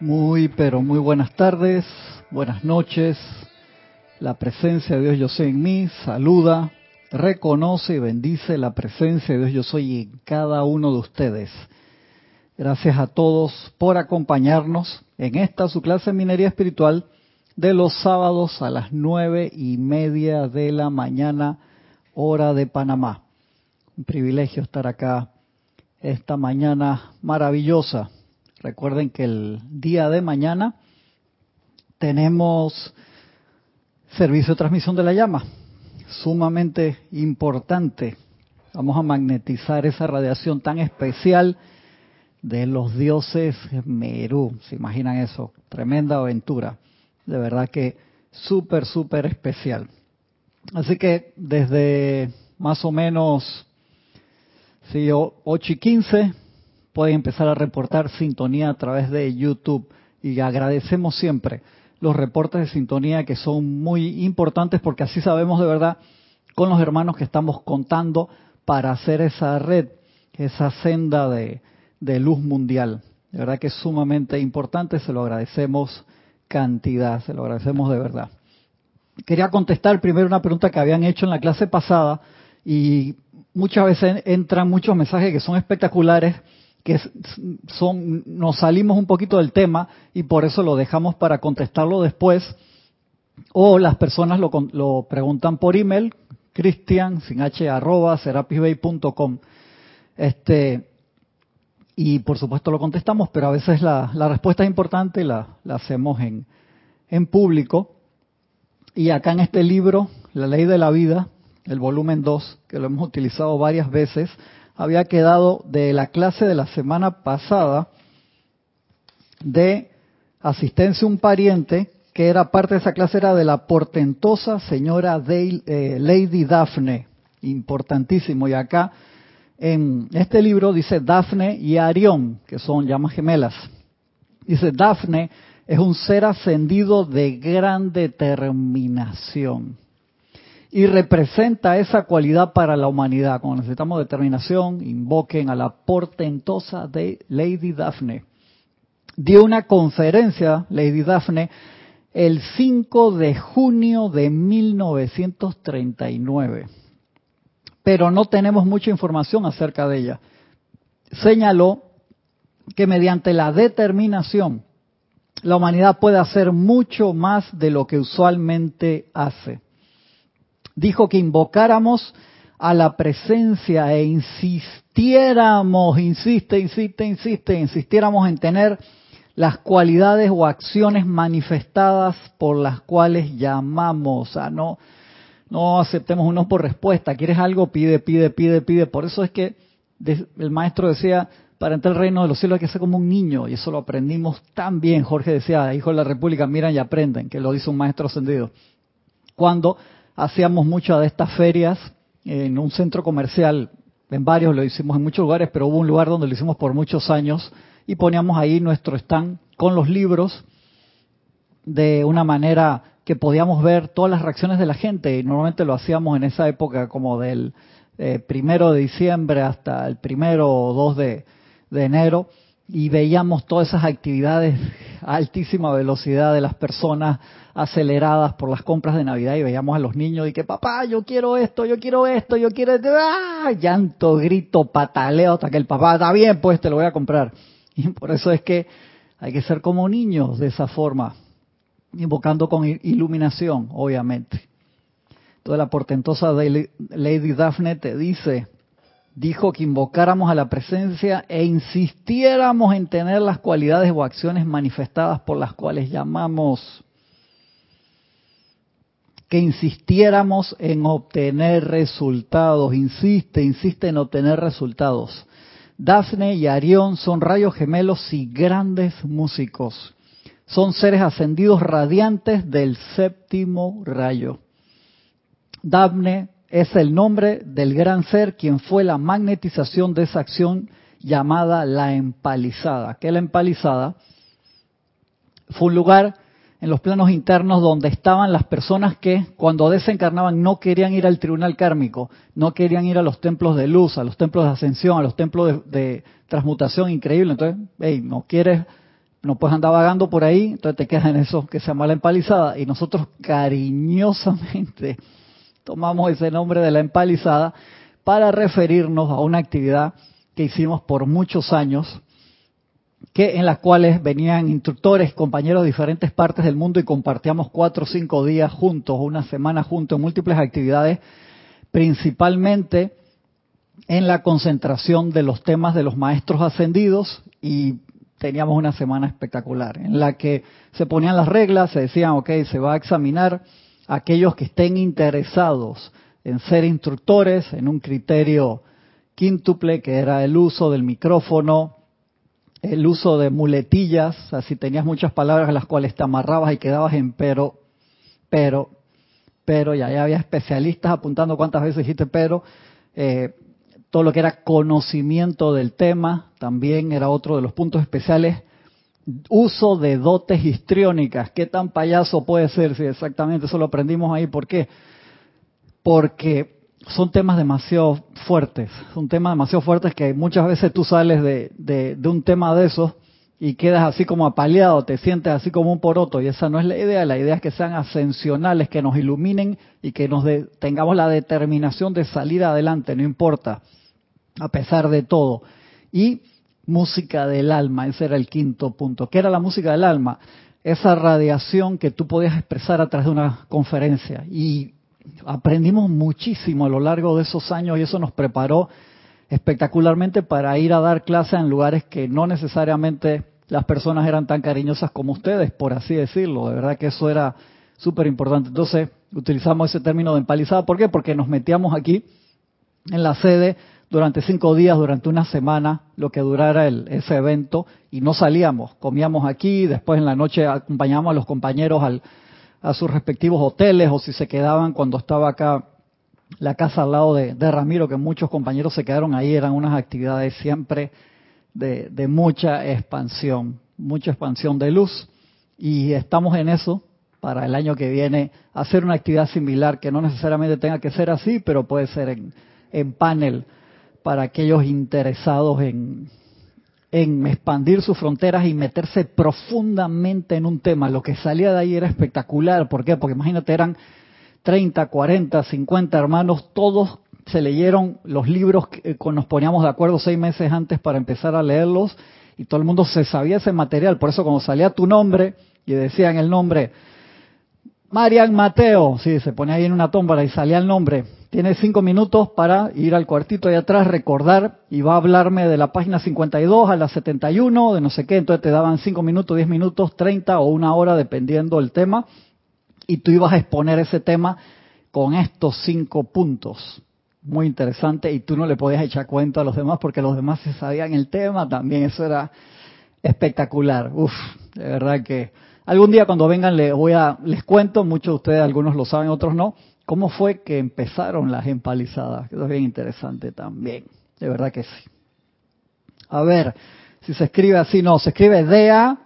Muy, pero muy buenas tardes, buenas noches. La presencia de Dios yo soy en mí, saluda, reconoce y bendice la presencia de Dios yo soy en cada uno de ustedes. Gracias a todos por acompañarnos en esta su clase minería espiritual de los sábados a las nueve y media de la mañana, hora de Panamá. Un privilegio estar acá esta mañana maravillosa. Recuerden que el día de mañana tenemos servicio de transmisión de la llama, sumamente importante. Vamos a magnetizar esa radiación tan especial de los dioses Merú. ¿Se imaginan eso? Tremenda aventura. De verdad que súper, súper especial. Así que desde más o menos Sí, 8 y 15 pueden empezar a reportar sintonía a través de YouTube y agradecemos siempre los reportes de sintonía que son muy importantes porque así sabemos de verdad con los hermanos que estamos contando para hacer esa red, esa senda de, luz mundial. De verdad que es sumamente importante, se lo agradecemos cantidad, se lo agradecemos de verdad. Quería contestar primero una pregunta que habían hecho en la clase pasada y muchas veces entran muchos mensajes que son espectaculares, que son, nos salimos un poquito del tema y por eso lo dejamos para contestarlo después. O las personas lo, lo preguntan por email, cristian, sin h, arroba. Este, y por supuesto lo contestamos, pero a veces la, la respuesta es importante y la, la hacemos en, en público. Y acá en este libro, La Ley de la Vida, el volumen 2, que lo hemos utilizado varias veces, había quedado de la clase de la semana pasada de asistencia a un pariente, que era parte de esa clase, era de la portentosa señora eh, Lady Daphne, importantísimo. Y acá en este libro dice Daphne y Arión, que son llamas gemelas. Dice, Daphne es un ser ascendido de gran determinación y representa esa cualidad para la humanidad. Cuando necesitamos determinación, invoquen a la portentosa de Lady Daphne. Dio una conferencia, Lady Daphne, el 5 de junio de 1939. Pero no tenemos mucha información acerca de ella. Señaló que mediante la determinación, la humanidad puede hacer mucho más de lo que usualmente hace dijo que invocáramos a la presencia e insistiéramos, insiste, insiste, insiste, insistiéramos en tener las cualidades o acciones manifestadas por las cuales llamamos. O sea, no, no aceptemos uno por respuesta. ¿Quieres algo? Pide, pide, pide, pide. Por eso es que el maestro decía, para entrar al reino de los cielos hay que ser como un niño. Y eso lo aprendimos tan bien. Jorge decía, hijo de la República, miran y aprenden, que lo dice un maestro ascendido. Cuando hacíamos muchas de estas ferias en un centro comercial, en varios lo hicimos en muchos lugares, pero hubo un lugar donde lo hicimos por muchos años y poníamos ahí nuestro stand con los libros de una manera que podíamos ver todas las reacciones de la gente. Y normalmente lo hacíamos en esa época como del eh, primero de diciembre hasta el primero o dos de enero y veíamos todas esas actividades a altísima velocidad de las personas aceleradas por las compras de Navidad y veíamos a los niños y que papá, yo quiero esto, yo quiero esto, yo quiero esto, ¡ah! llanto, grito, pataleo hasta que el papá está bien, pues te lo voy a comprar. Y por eso es que hay que ser como niños de esa forma, invocando con iluminación, obviamente. Toda la portentosa Lady Daphne te dice, dijo que invocáramos a la presencia e insistiéramos en tener las cualidades o acciones manifestadas por las cuales llamamos. Que insistiéramos en obtener resultados. Insiste, insiste en obtener resultados. Dafne y Arión son rayos gemelos y grandes músicos. Son seres ascendidos radiantes del séptimo rayo. Dafne es el nombre del gran ser quien fue la magnetización de esa acción llamada la empalizada. Que la empalizada fue un lugar en los planos internos donde estaban las personas que cuando desencarnaban no querían ir al tribunal kármico, no querían ir a los templos de luz, a los templos de ascensión, a los templos de, transmutación increíble. Entonces, hey, no quieres, no puedes andar vagando por ahí, entonces te quedas en eso que se llama la empalizada. Y nosotros cariñosamente tomamos ese nombre de la empalizada para referirnos a una actividad que hicimos por muchos años, que en las cuales venían instructores, compañeros de diferentes partes del mundo y compartíamos cuatro o cinco días juntos, una semana juntos, en múltiples actividades, principalmente en la concentración de los temas de los maestros ascendidos y teníamos una semana espectacular en la que se ponían las reglas, se decían, ok, se va a examinar aquellos que estén interesados en ser instructores en un criterio quíntuple que era el uso del micrófono, el uso de muletillas, o sea, si tenías muchas palabras en las cuales te amarrabas y quedabas en pero, pero, pero, ya, había especialistas apuntando cuántas veces dijiste pero, eh, todo lo que era conocimiento del tema también era otro de los puntos especiales. Uso de dotes histriónicas. ¿Qué tan payaso puede ser? Si exactamente eso lo aprendimos ahí. ¿Por qué? Porque son temas demasiado fuertes. Son temas demasiado fuertes que muchas veces tú sales de, de, un tema de esos y quedas así como apaleado, te sientes así como un poroto. Y esa no es la idea. La idea es que sean ascensionales, que nos iluminen y que nos tengamos la determinación de salir adelante, no importa a pesar de todo. Y música del alma, ese era el quinto punto. ¿Qué era la música del alma? Esa radiación que tú podías expresar a través de una conferencia. Y aprendimos muchísimo a lo largo de esos años y eso nos preparó espectacularmente para ir a dar clases en lugares que no necesariamente las personas eran tan cariñosas como ustedes, por así decirlo. De verdad que eso era súper importante. Entonces, utilizamos ese término de empalizada. ¿Por qué? Porque nos metíamos aquí en la sede durante cinco días, durante una semana, lo que durara el, ese evento, y no salíamos, comíamos aquí, después en la noche acompañábamos a los compañeros al, a sus respectivos hoteles, o si se quedaban cuando estaba acá la casa al lado de, Ramiro, que muchos compañeros se quedaron ahí, eran unas actividades siempre de, mucha expansión, mucha expansión de luz, y estamos en eso, para el año que viene hacer una actividad similar que no necesariamente tenga que ser así, pero puede ser en panel para aquellos interesados en, expandir sus fronteras y meterse profundamente en un tema. Lo que salía de ahí era espectacular. ¿Por qué? Porque imagínate, eran 30, 40, 50 hermanos, todos se leyeron los libros que eh, nos poníamos de acuerdo seis meses antes para empezar a leerlos y todo el mundo se sabía ese material. Por eso cuando salía tu nombre y decían el nombre, Marian Mateo, sí, se ponía ahí en una tómbola y salía el nombre, Tienes cinco minutos para ir al cuartito de atrás, recordar, y va a hablarme de la página 52 a la 71, de no sé qué, entonces te daban cinco minutos, diez minutos, 30 o una hora, dependiendo del tema, y tú ibas a exponer ese tema con estos cinco puntos. Muy interesante, y tú no le podías echar cuenta a los demás porque los demás se sabían el tema también, eso era espectacular. Uf, de verdad que algún día cuando vengan les voy a les cuento, muchos de ustedes algunos lo saben, otros no, ¿Cómo fue que empezaron las empalizadas? Eso es bien interesante también. De verdad que sí. A ver, si se escribe así, no, se escribe DA,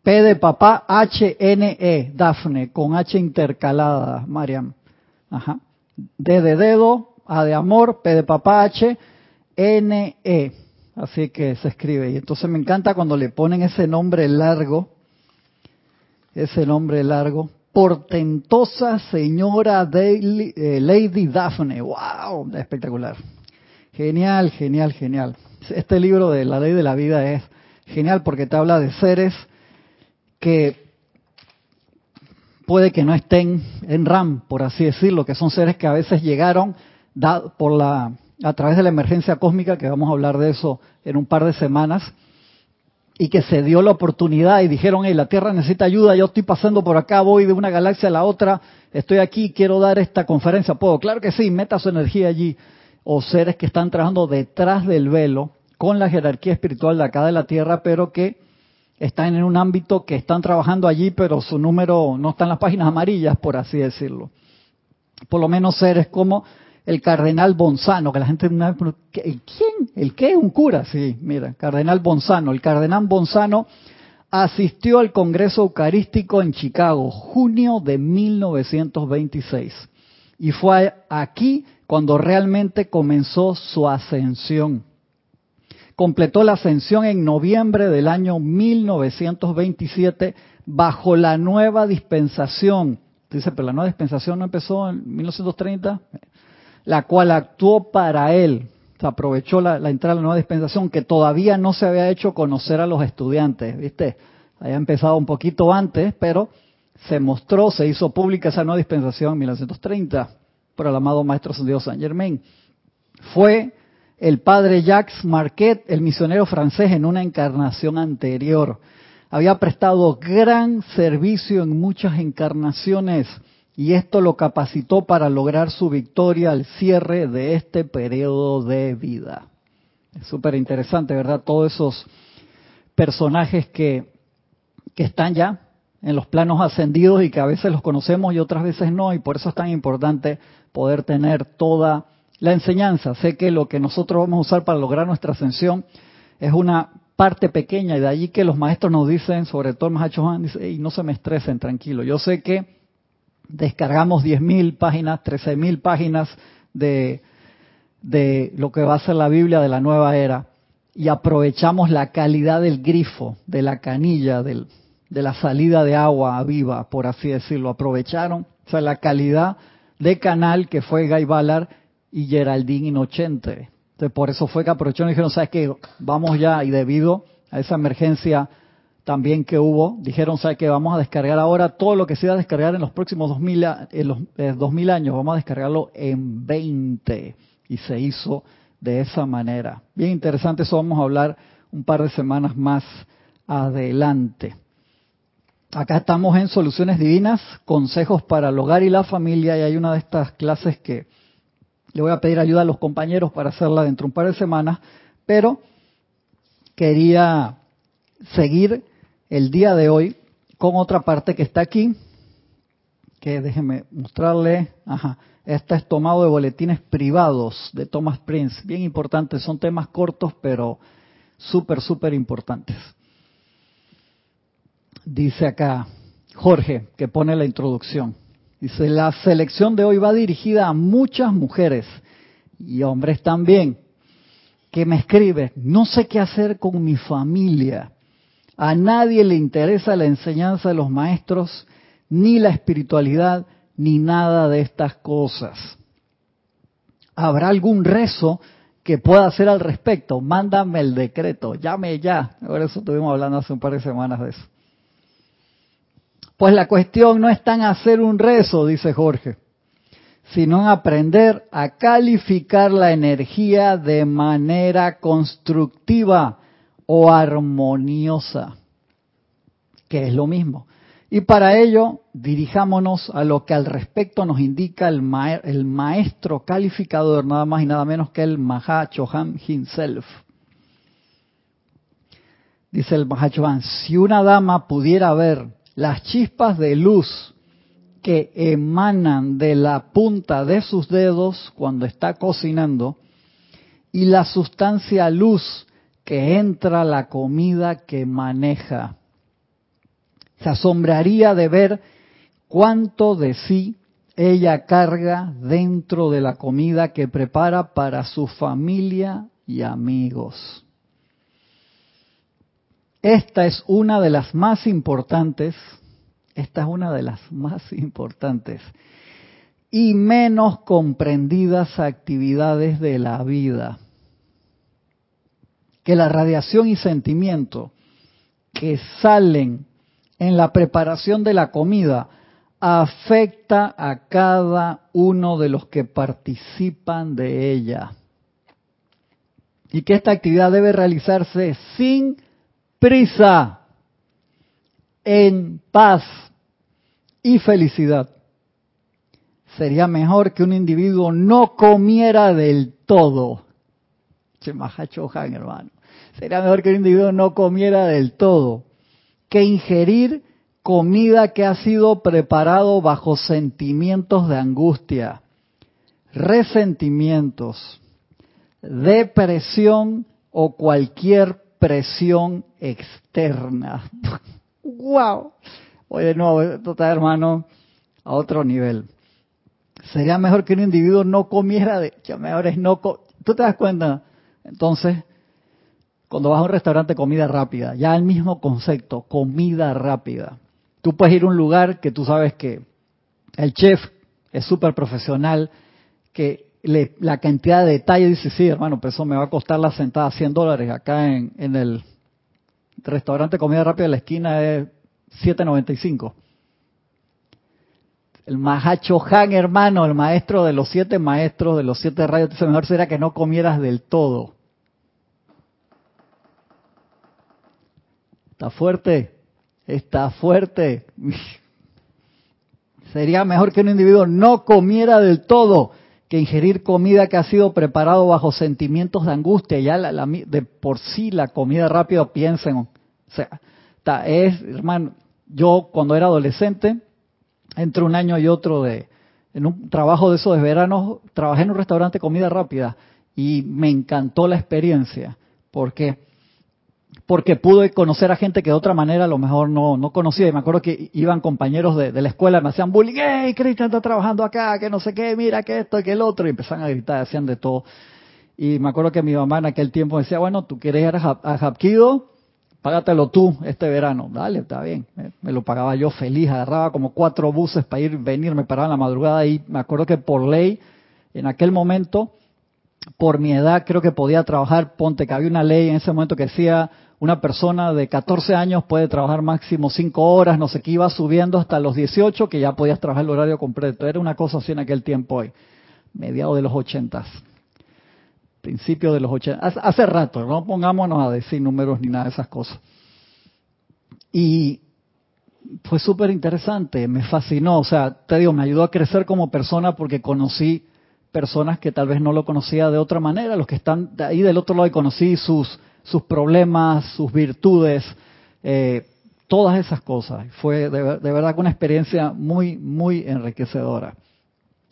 P de papá, H, N, E, Dafne, con H intercalada, Mariam. Ajá. D de dedo, A de amor, P de papá, H, N, E. Así que se escribe. Y entonces me encanta cuando le ponen ese nombre largo, ese nombre largo, portentosa señora eh, Lady Daphne. ¡Wow! Espectacular. Genial, genial, genial. Este libro de la ley de la vida es genial porque te habla de seres que puede que no estén en RAM, por así decirlo, que son seres que a veces llegaron por la a través de la emergencia cósmica, que vamos a hablar de eso en un par de semanas, y que se dio la oportunidad y dijeron, hey, la Tierra necesita ayuda, yo estoy pasando por acá, voy de una galaxia a la otra, estoy aquí, quiero dar esta conferencia, ¿puedo? Claro que sí, meta su energía allí. O seres que están trabajando detrás del velo con la jerarquía espiritual de acá de la Tierra, pero que están en un ámbito que están trabajando allí, pero su número no está en las páginas amarillas, por así decirlo. Por lo menos seres como el cardenal Bonzano, que la gente, ¿el quién? ¿El qué? Un cura, sí, mira, cardenal Bonzano. El cardenal Bonzano asistió al Congreso Eucarístico en Chicago, junio de 1926. Y fue aquí cuando realmente comenzó su ascensión. completó la ascensión en noviembre del año 1927 bajo la nueva dispensación. Dice, pero la nueva dispensación no empezó en 1930, la cual actuó para él. Se aprovechó la, entrada de la nueva dispensación que todavía no se había hecho conocer a los estudiantes, ¿viste? Había empezado un poquito antes, pero se mostró, se hizo pública esa nueva dispensación en 1930 por el amado Maestro Dios Saint Germain. Fue el padre Jacques Marquet, el misionero francés, en una encarnación anterior. Había prestado gran servicio en muchas encarnaciones y esto lo capacitó para lograr su victoria al cierre de este periodo de vida. Es súper interesante, ¿verdad? Todos esos personajes que, que están ya en los planos ascendidos y que a veces los conocemos y otras veces no, y por eso es tan importante poder tener toda la enseñanza. Sé que lo que nosotros vamos a usar para lograr nuestra ascensión es una parte pequeña y de allí que los maestros nos dicen, sobre todo el Mahacho dice, y no se me estresen, tranquilo. Yo sé que descargamos 10.000 páginas, 13.000 páginas de, de lo que va a ser la Biblia de la nueva era y aprovechamos la calidad del grifo, de la canilla, de la salida de agua viva, por así decirlo. Aprovecharon, o sea, la calidad de canal que fue Guy Ballard y Geraldine Inocente. Entonces, por eso fue que aprovecharon y dijeron, ¿sabes qué? Vamos ya, y debido a esa emergencia también que hubo, dijeron, ¿sabes qué? Vamos a descargar ahora todo lo que se iba a descargar en los próximos 2000, en los, 2000 años, vamos a descargarlo en 20. Y se hizo de esa manera. Bien interesante, eso vamos a hablar un par de semanas más adelante. Acá estamos en Soluciones Divinas, consejos para el hogar y la familia, y hay una de estas clases que le voy a pedir ayuda a los compañeros para hacerla dentro de un par de semanas, pero quería seguir el día de hoy con otra parte que está aquí, que déjenme mostrarle, ajá, esta es tomado de boletines privados de Thomas Prince, bien importantes, son temas cortos pero súper, súper importantes. Dice acá Jorge, que pone la introducción. Dice, la selección de hoy va dirigida a muchas mujeres y hombres también, que me escriben, no sé qué hacer con mi familia. A nadie le interesa la enseñanza de los maestros, ni la espiritualidad, ni nada de estas cosas. ¿Habrá algún rezo que pueda hacer al respecto? Mándame el decreto, llame ya. Por eso estuvimos hablando hace un par de semanas de eso. Pues la cuestión no está en hacer un rezo, dice Jorge, sino en aprender a calificar la energía de manera constructiva o armoniosa, que es lo mismo. Y para ello, dirijámonos a lo que al respecto nos indica el, maestro calificador, nada más y nada menos que el Mahachohan himself. Dice el Mahachohan, si una dama pudiera ver las chispas de luz que emanan de la punta de sus dedos cuando está cocinando y la sustancia luz que entra la comida que maneja. Se asombraría de ver cuánto de sí ella carga dentro de la comida que prepara para su familia y amigos. Esta es una de las más importantes, esta es una de las más importantes y menos comprendidas actividades de la vida. Que la radiación y sentimiento que salen en la preparación de la comida afecta a cada uno de los que participan de ella. Y que esta actividad debe realizarse sin prisa, en paz y felicidad. Sería mejor que un individuo no comiera del todo. hermano. Sería mejor que un individuo no comiera del todo que ingerir comida que ha sido preparado bajo sentimientos de angustia, resentimientos, depresión o cualquier presión externa. ¡Wow! Oye, de nuevo, esto está, hermano, a otro nivel. Sería mejor que un individuo no comiera de... Ya mejor es no... ¿Tú te das cuenta? Entonces, cuando vas a un restaurante comida rápida, ya el mismo concepto, comida rápida. Tú puedes ir a un lugar que tú sabes que el chef es súper profesional, que la cantidad de detalles dice, sí, hermano, pero eso me va a costar la sentada 100 dólares. Acá en, en el restaurante comida rápida de la esquina es 7.95. El Mahacho Han, hermano, el maestro de los siete maestros, de los siete rayos, dice, mejor sería que no comieras del todo. ¿Está fuerte? Está fuerte. Sería mejor que un individuo no comiera del todo que ingerir comida que ha sido preparado bajo sentimientos de angustia. Ya la, de por sí la comida rápida, piensen, o sea, es, hermano, yo cuando era adolescente, entre un año y otro de, en un trabajo de esos de verano, trabajé en un restaurante de comida rápida y me encantó la experiencia. porque porque pude conocer a gente que de otra manera a lo mejor no, no conocía. Y me acuerdo que iban compañeros de, la escuela, me hacían bullying, ¡Hey, Cristian está trabajando acá! Que no sé qué, mira que esto, que el otro. Y empezaban a gritar, hacían de todo. Y me acuerdo que mi mamá en aquel tiempo decía, bueno, tú quieres ir a, a págatelo tú este verano. Dale, está bien. Me, lo pagaba yo feliz, agarraba como cuatro buses para ir, venir, me paraba en la madrugada y me acuerdo que por ley, en aquel momento, por mi edad, creo que podía trabajar, ponte que había una ley en ese momento que decía una persona de 14 años puede trabajar máximo 5 horas, no sé qué, iba subiendo hasta los 18, que ya podías trabajar el horario completo. Era una cosa así en aquel tiempo hoy, mediados de los 80, principios de los 80, hace rato, no pongámonos a decir números ni nada de esas cosas. Y fue súper interesante, me fascinó, o sea, te digo, me ayudó a crecer como persona porque conocí personas que tal vez no lo conocía de otra manera, los que están ahí del otro lado y conocí sus sus problemas, sus virtudes, eh, todas esas cosas. Fue de, verdad una experiencia muy, muy enriquecedora.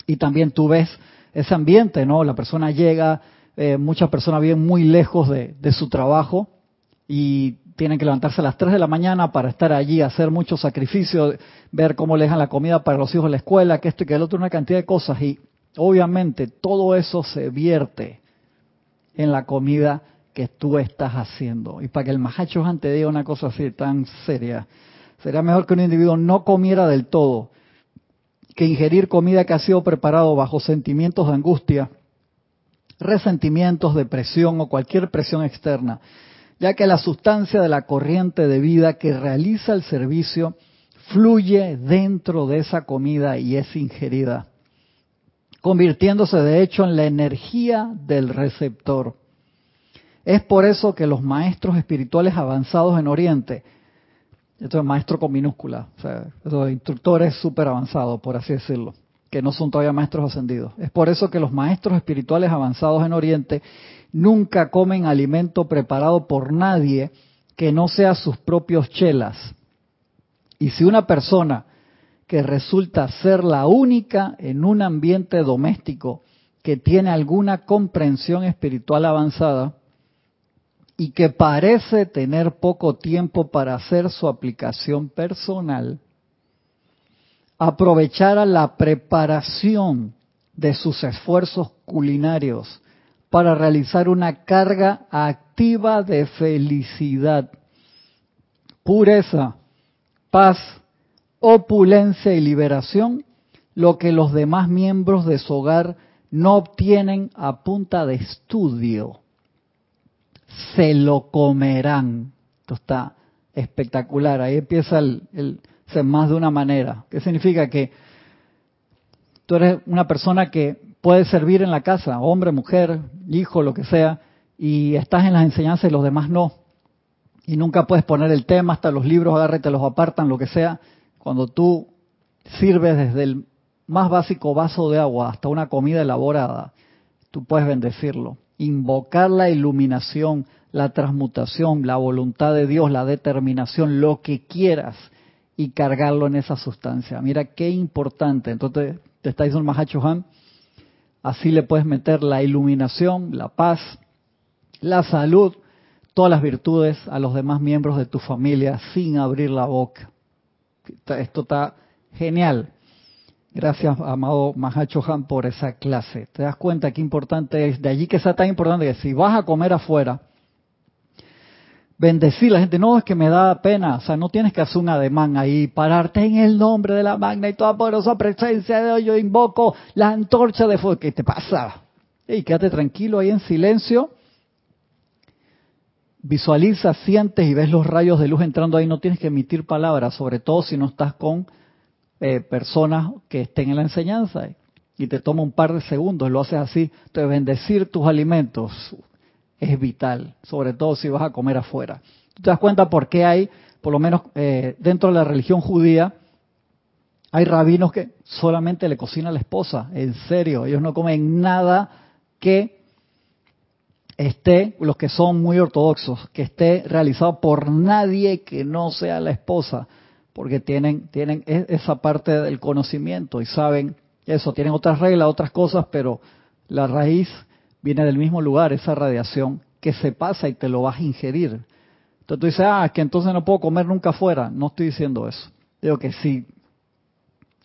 Y también tú ves ese ambiente, ¿no? La persona llega, eh, muchas personas viven muy lejos de, su trabajo y tienen que levantarse a las 3 de la mañana para estar allí, hacer mucho sacrificio, ver cómo le dejan la comida para los hijos de la escuela, que esto y que el otro, una cantidad de cosas. Y obviamente todo eso se vierte en la comida que tú estás haciendo. Y para que el Mahacho te diga una cosa así tan seria, sería mejor que un individuo no comiera del todo que ingerir comida que ha sido preparado bajo sentimientos de angustia, resentimientos, depresión o cualquier presión externa, ya que la sustancia de la corriente de vida que realiza el servicio fluye dentro de esa comida y es ingerida, convirtiéndose de hecho en la energía del receptor. Es por eso que los maestros espirituales avanzados en Oriente, esto es maestro con minúscula, o sea, esos instructores súper avanzados, por así decirlo, que no son todavía maestros ascendidos. Es por eso que los maestros espirituales avanzados en Oriente nunca comen alimento preparado por nadie que no sea sus propios chelas. Y si una persona que resulta ser la única en un ambiente doméstico que tiene alguna comprensión espiritual avanzada, y que parece tener poco tiempo para hacer su aplicación personal, aprovechara la preparación de sus esfuerzos culinarios para realizar una carga activa de felicidad, pureza, paz, opulencia y liberación, lo que los demás miembros de su hogar no obtienen a punta de estudio se lo comerán. Esto está espectacular. Ahí empieza el, ser más de una manera. ¿Qué significa? Que tú eres una persona que puede servir en la casa, hombre, mujer, hijo, lo que sea, y estás en las enseñanzas y los demás no. Y nunca puedes poner el tema, hasta los libros agarre, te los apartan, lo que sea. Cuando tú sirves desde el más básico vaso de agua hasta una comida elaborada, tú puedes bendecirlo invocar la iluminación, la transmutación, la voluntad de Dios, la determinación, lo que quieras y cargarlo en esa sustancia. Mira qué importante. Entonces te está diciendo el Mahacho Han, así le puedes meter la iluminación, la paz, la salud, todas las virtudes a los demás miembros de tu familia sin abrir la boca. Esto está genial. Gracias, amado Mahacho Han, por esa clase. ¿Te das cuenta qué importante es? De allí que sea tan importante que si vas a comer afuera, bendecir la gente. No, es que me da pena. O sea, no tienes que hacer un ademán ahí, pararte en el nombre de la magna y toda poderosa presencia de Dios. Yo invoco la antorcha de fuego. ¿Qué te pasa? Y quédate tranquilo ahí en silencio. Visualiza, sientes y ves los rayos de luz entrando ahí. No tienes que emitir palabras, sobre todo si no estás con eh, personas que estén en la enseñanza. Y te toma un par de segundos, lo haces así. Entonces, bendecir tus alimentos es vital, sobre todo si vas a comer afuera. Te das cuenta por qué hay, por lo menos eh, dentro de la religión judía, hay rabinos que solamente le cocinan a la esposa, en serio, ellos no comen nada que esté, los que son muy ortodoxos, que esté realizado por nadie que no sea la esposa, porque tienen, tienen e, esa parte del conocimiento y saben eso, tienen otras reglas, otras cosas, pero la raíz viene del mismo lugar, esa radiación que se pasa y te lo vas a ingerir. Entonces tú dices, ah, que entonces no puedo comer nunca afuera. No estoy diciendo eso. Digo que si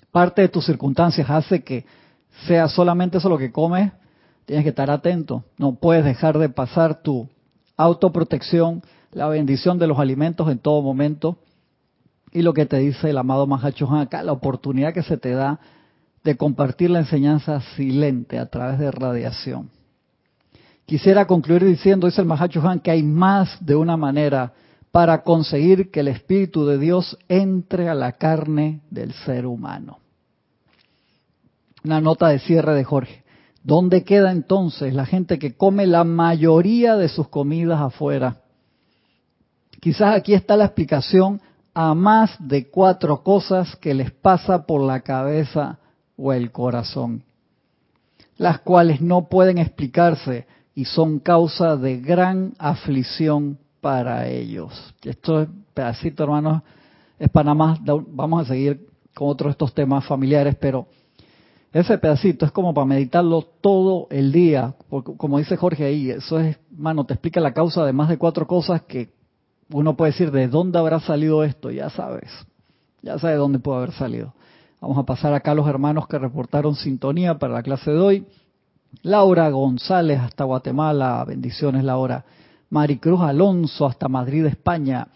parte de tus circunstancias hace que sea solamente eso lo que comes, tienes que estar atento. No puedes dejar de pasar tu autoprotección, la bendición de los alimentos en todo momento. Y lo que te dice el amado Mahacho acá, la oportunidad que se te da de compartir la enseñanza silente a través de radiación. Quisiera concluir diciendo, dice el Mahacho que hay más de una manera para conseguir que el Espíritu de Dios entre a la carne del ser humano. Una nota de cierre de Jorge. ¿Dónde queda entonces la gente que come la mayoría de sus comidas afuera? Quizás aquí está la explicación a más de cuatro cosas que les pasa por la cabeza o el corazón, las cuales no pueden explicarse y son causa de gran aflicción para ellos. Esto es pedacito, hermanos, es para más. Vamos a seguir con otros de estos temas familiares, pero ese pedacito es como para meditarlo todo el día, porque como dice Jorge ahí, eso es, mano, te explica la causa de más de cuatro cosas que uno puede decir, ¿de dónde habrá salido esto? Ya sabes, ya sabes de dónde puede haber salido. Vamos a pasar acá a los hermanos que reportaron sintonía para la clase de hoy. Laura González hasta Guatemala, bendiciones Laura. Maricruz Alonso hasta Madrid, España.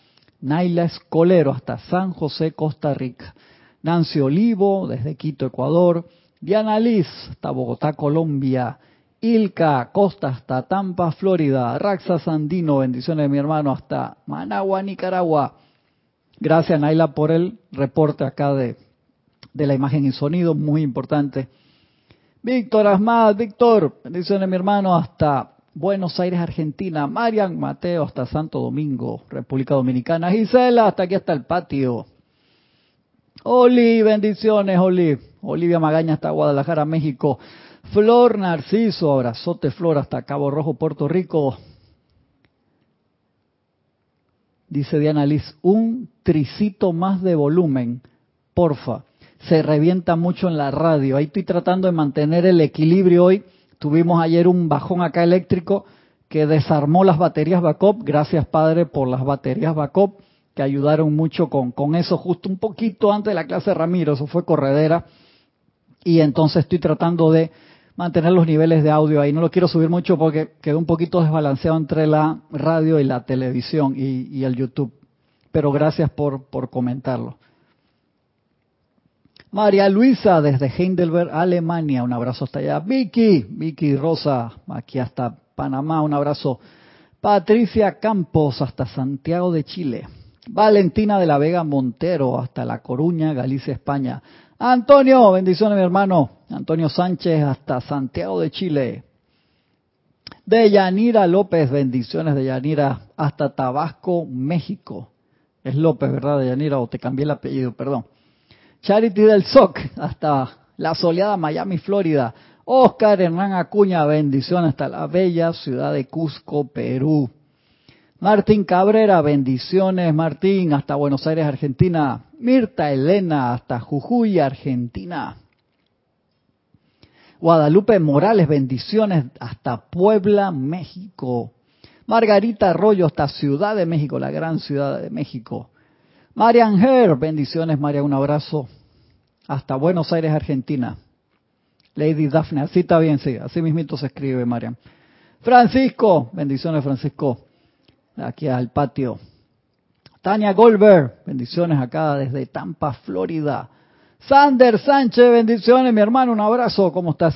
Naila Escolero hasta San José, Costa Rica. Nancy Olivo desde Quito, Ecuador. Diana Liz hasta Bogotá, Colombia. Ilka Costa hasta Tampa, Florida. Raxa Sandino, bendiciones de mi hermano hasta Managua, Nicaragua. Gracias Naila por el reporte acá de, de la imagen y sonido, muy importante. Víctor Asmad, Víctor, bendiciones mi hermano, hasta Buenos Aires, Argentina. Marian Mateo, hasta Santo Domingo, República Dominicana. Gisela, hasta aquí hasta el patio. Oli, bendiciones, Oli. Olivia Magaña hasta Guadalajara, México. Flor Narciso, abrazote Flor hasta Cabo Rojo, Puerto Rico. Dice Diana Liz, un tricito más de volumen, porfa se revienta mucho en la radio. Ahí estoy tratando de mantener el equilibrio hoy. Tuvimos ayer un bajón acá eléctrico que desarmó las baterías backup. Gracias, Padre, por las baterías backup que ayudaron mucho con, con eso justo un poquito antes de la clase de Ramiro. Eso fue corredera. Y entonces estoy tratando de mantener los niveles de audio ahí. No lo quiero subir mucho porque quedó un poquito desbalanceado entre la radio y la televisión y, el YouTube. Pero gracias por, por comentarlo. María Luisa desde Heidelberg, Alemania, un abrazo hasta allá. Vicky, Vicky Rosa, aquí hasta Panamá, un abrazo. Patricia Campos hasta Santiago de Chile. Valentina de la Vega Montero hasta La Coruña, Galicia, España. Antonio, bendiciones mi hermano. Antonio Sánchez hasta Santiago de Chile. De Yanira López, bendiciones de Yanira hasta Tabasco, México. Es López, ¿verdad, de Yanira? O te cambié el apellido, perdón. Charity del SOC, hasta la soleada Miami, Florida. Oscar Hernán Acuña, bendición hasta la bella ciudad de Cusco, Perú. Martín Cabrera, bendiciones Martín, hasta Buenos Aires, Argentina. Mirta Elena, hasta Jujuy, Argentina. Guadalupe Morales, bendiciones hasta Puebla, México. Margarita Arroyo, hasta Ciudad de México, la gran Ciudad de México. Marian Her, bendiciones María, un abrazo hasta Buenos Aires, Argentina. Lady Daphne, así está bien, sí, así mismito se escribe Marian. Francisco, bendiciones Francisco. Aquí al patio. Tania Goldberg, bendiciones acá desde Tampa, Florida. Sander Sánchez, bendiciones, mi hermano, un abrazo. ¿Cómo estás,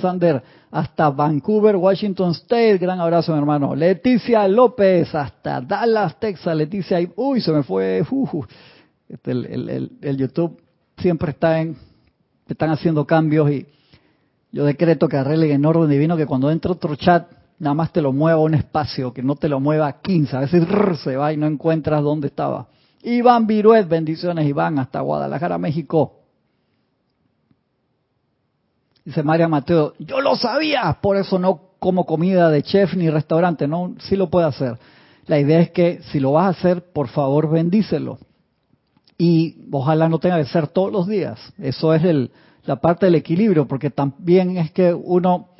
Sander? Hasta Vancouver, Washington State, gran abrazo, mi hermano. Leticia López, hasta Dallas, Texas. Leticia, uy, se me fue. Este, el, YouTube siempre está en, están haciendo cambios y yo decreto que arreglen en orden divino que cuando entre otro chat, nada más te lo mueva un espacio, que no te lo mueva 15. A veces se va y no encuentras dónde estaba. Iván Viruet, bendiciones, Iván, hasta Guadalajara, México. Dice María Mateo, yo lo sabía, por eso no como comida de chef ni restaurante, no, sí lo puede hacer. La idea es que si lo vas a hacer, por favor bendícelo. Y ojalá no tenga que ser todos los días. Eso es la parte del equilibrio, porque también es que uno,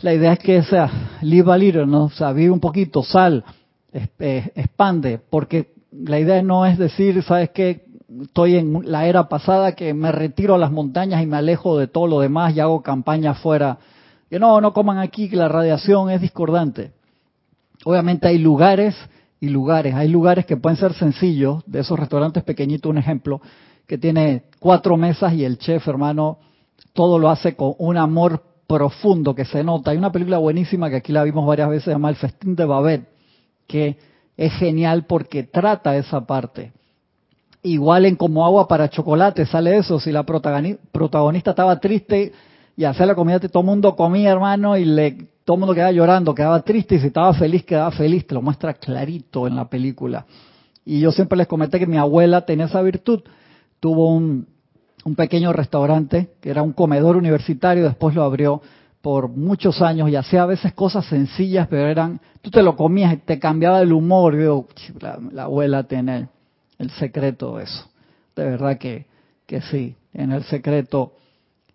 la idea es que sea live a little, ¿no? O sea, vive un poquito, sal, eh, expande, porque la idea no es decir, ¿sabes qué? estoy en la era pasada que me retiro a las montañas y me alejo de todo lo demás y hago campaña afuera. Que no, no coman aquí, que la radiación es discordante. Obviamente hay lugares y lugares. Hay lugares que pueden ser sencillos, de esos restaurantes pequeñitos, un ejemplo, que tiene cuatro mesas y el chef, hermano, todo lo hace con un amor profundo que se nota. Hay una película buenísima que aquí la vimos varias veces, se llama El Festín de Babet, que es genial porque trata esa parte igual en como agua para chocolate sale eso. Si la protagonista estaba triste y hacía la comida, todo el mundo comía, hermano, y le, todo el mundo quedaba llorando, quedaba triste, y si estaba feliz, quedaba feliz. Te lo muestra clarito en la película. Y yo siempre les comenté que mi abuela tenía esa virtud. Tuvo un, un pequeño restaurante que era un comedor universitario, después lo abrió por muchos años y hacía a veces cosas sencillas, pero eran, tú te lo comías y te cambiaba el humor. Yo, la, la abuela tiene el secreto de eso. De verdad que, que sí, en el secreto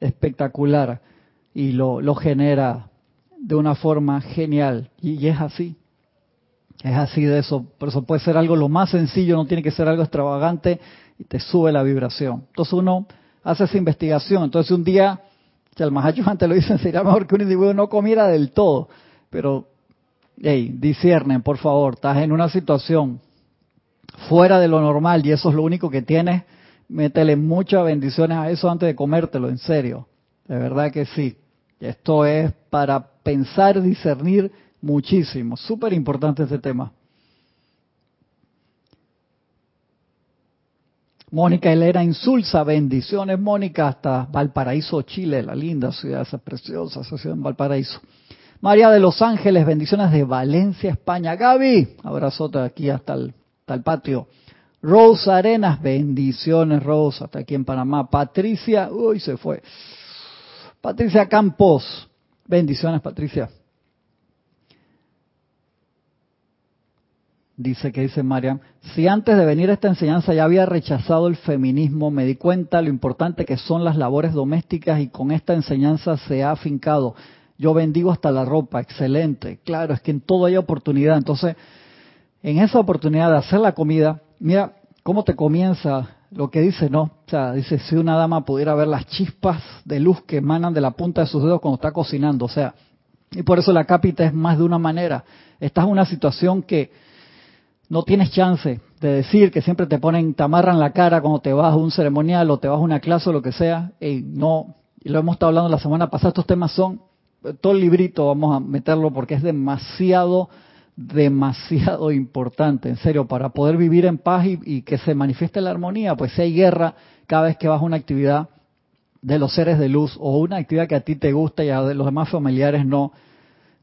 espectacular y lo, lo genera de una forma genial. Y, es así, es así de eso. Por eso puede ser algo lo más sencillo, no tiene que ser algo extravagante y te sube la vibración. Entonces uno hace investigación. Entonces un día, al Mahacho antes lo dicen, sería mejor que un individuo no comiera del todo. Pero, hey, disciernen, por favor, estás en una situación fuera de lo normal y eso es lo único que tienes, métele muchas bendiciones a eso antes de comértelo, en serio. De verdad que sí. Esto es para pensar, discernir muchísimo. Súper importante este tema. Mónica Helena Insulza, bendiciones Mónica, hasta Valparaíso, Chile, la linda ciudad, esa preciosa ciudad en Valparaíso. María de Los Ángeles, bendiciones de Valencia, España. Gaby, abrazote aquí hasta el al patio. Rosa Arenas, bendiciones Rosa, hasta aquí en Panamá. Patricia, uy, se fue. Patricia Campos, bendiciones Patricia. Dice que dice Mariam, si antes de venir a esta enseñanza ya había rechazado el feminismo, me di cuenta lo importante que son las labores domésticas y con esta enseñanza se ha afincado. Yo bendigo hasta la ropa, excelente. Claro, es que en todo hay oportunidad. Entonces, en esa oportunidad de hacer la comida, mira cómo te comienza lo que dice, ¿no? O sea, dice, si una dama pudiera ver las chispas de luz que emanan de la punta de sus dedos cuando está cocinando, o sea, y por eso la cápita es más de una manera. Estás en una situación que no tienes chance de decir que siempre te ponen, te amarran la cara cuando te vas a un ceremonial o te vas a una clase o lo que sea, y no, y lo hemos estado hablando la semana pasada, estos temas son, todo el librito vamos a meterlo porque es demasiado demasiado importante, en serio, para poder vivir en paz y, que se manifieste la armonía, pues si hay guerra cada vez que vas a una actividad de los seres de luz o una actividad que a ti te gusta y a los demás familiares no,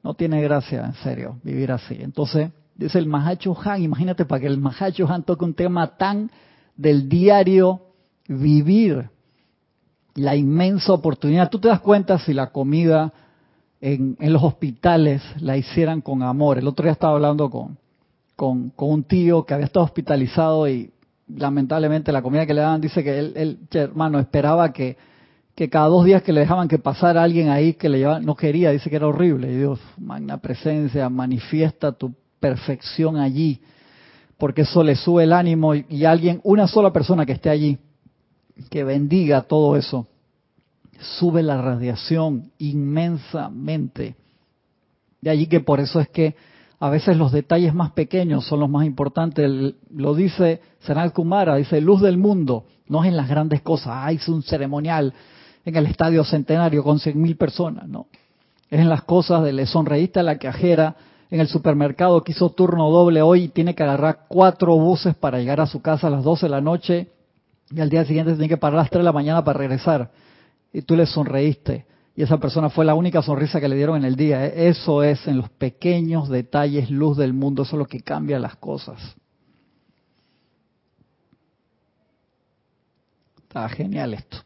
no tiene gracia, en serio, vivir así. Entonces, dice el Mahacho Han, imagínate para que el Mahacho Han toque un tema tan del diario vivir, la inmensa oportunidad. Tú te das cuenta si la comida en, los hospitales la hicieran con amor. El otro día estaba hablando con, con, un tío que había estado hospitalizado y lamentablemente la comida que le daban dice que él, hermano, esperaba que, que cada dos días que le dejaban que pasara alguien ahí que le llevaban, no quería, dice que era horrible. Y Dios, magna presencia, manifiesta tu perfección allí, porque eso le sube el ánimo y, alguien, una sola persona que esté allí, que bendiga todo eso sube la radiación inmensamente. De allí que por eso es que A veces los detalles más pequeños son los más importantes. Lo dice Sanat Kumara, dice, luz del mundo, no es en las grandes cosas. Ah, hice un ceremonial en el Estadio Centenario con 100.000 personas, no. Es en las cosas de le sonreíste a la cajera en el supermercado que hizo turno doble hoy y tiene que agarrar cuatro buses para llegar a su casa a las 12 de la noche y al día siguiente tiene que parar a las 3 de la mañana para regresar. Y tú le sonreíste. Y esa persona fue la única sonrisa que le dieron en el día. ¿eh? Eso es en los pequeños detalles, luz del mundo. Eso es lo que cambia las cosas. Está genial esto.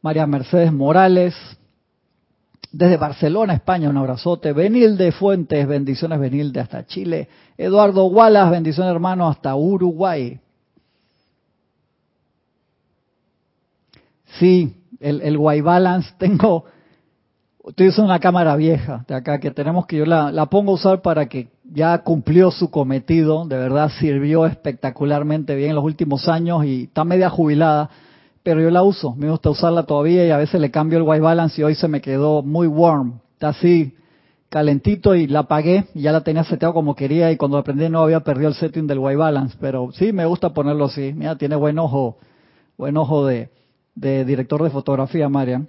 María Mercedes Morales, desde Barcelona, España, un abrazote. Benilde Fuentes, bendiciones Benilde hasta Chile. Eduardo Wallace, bendiciones hermano hasta Uruguay. Sí, el, el White Balance tengo, estoy usando una cámara vieja de acá que tenemos que yo la, la pongo a usar para que ya cumplió su cometido, de verdad sirvió espectacularmente bien en los últimos años y está media jubilada, pero yo la uso, me gusta usarla todavía y a veces le cambio el white balance y hoy se me quedó muy warm, está así calentito y la apagué y ya la tenía seteado como quería y cuando aprendí no había perdido el setting del white balance, pero sí me gusta ponerlo así, mira, tiene buen ojo, buen ojo de, de director de fotografía, Marian.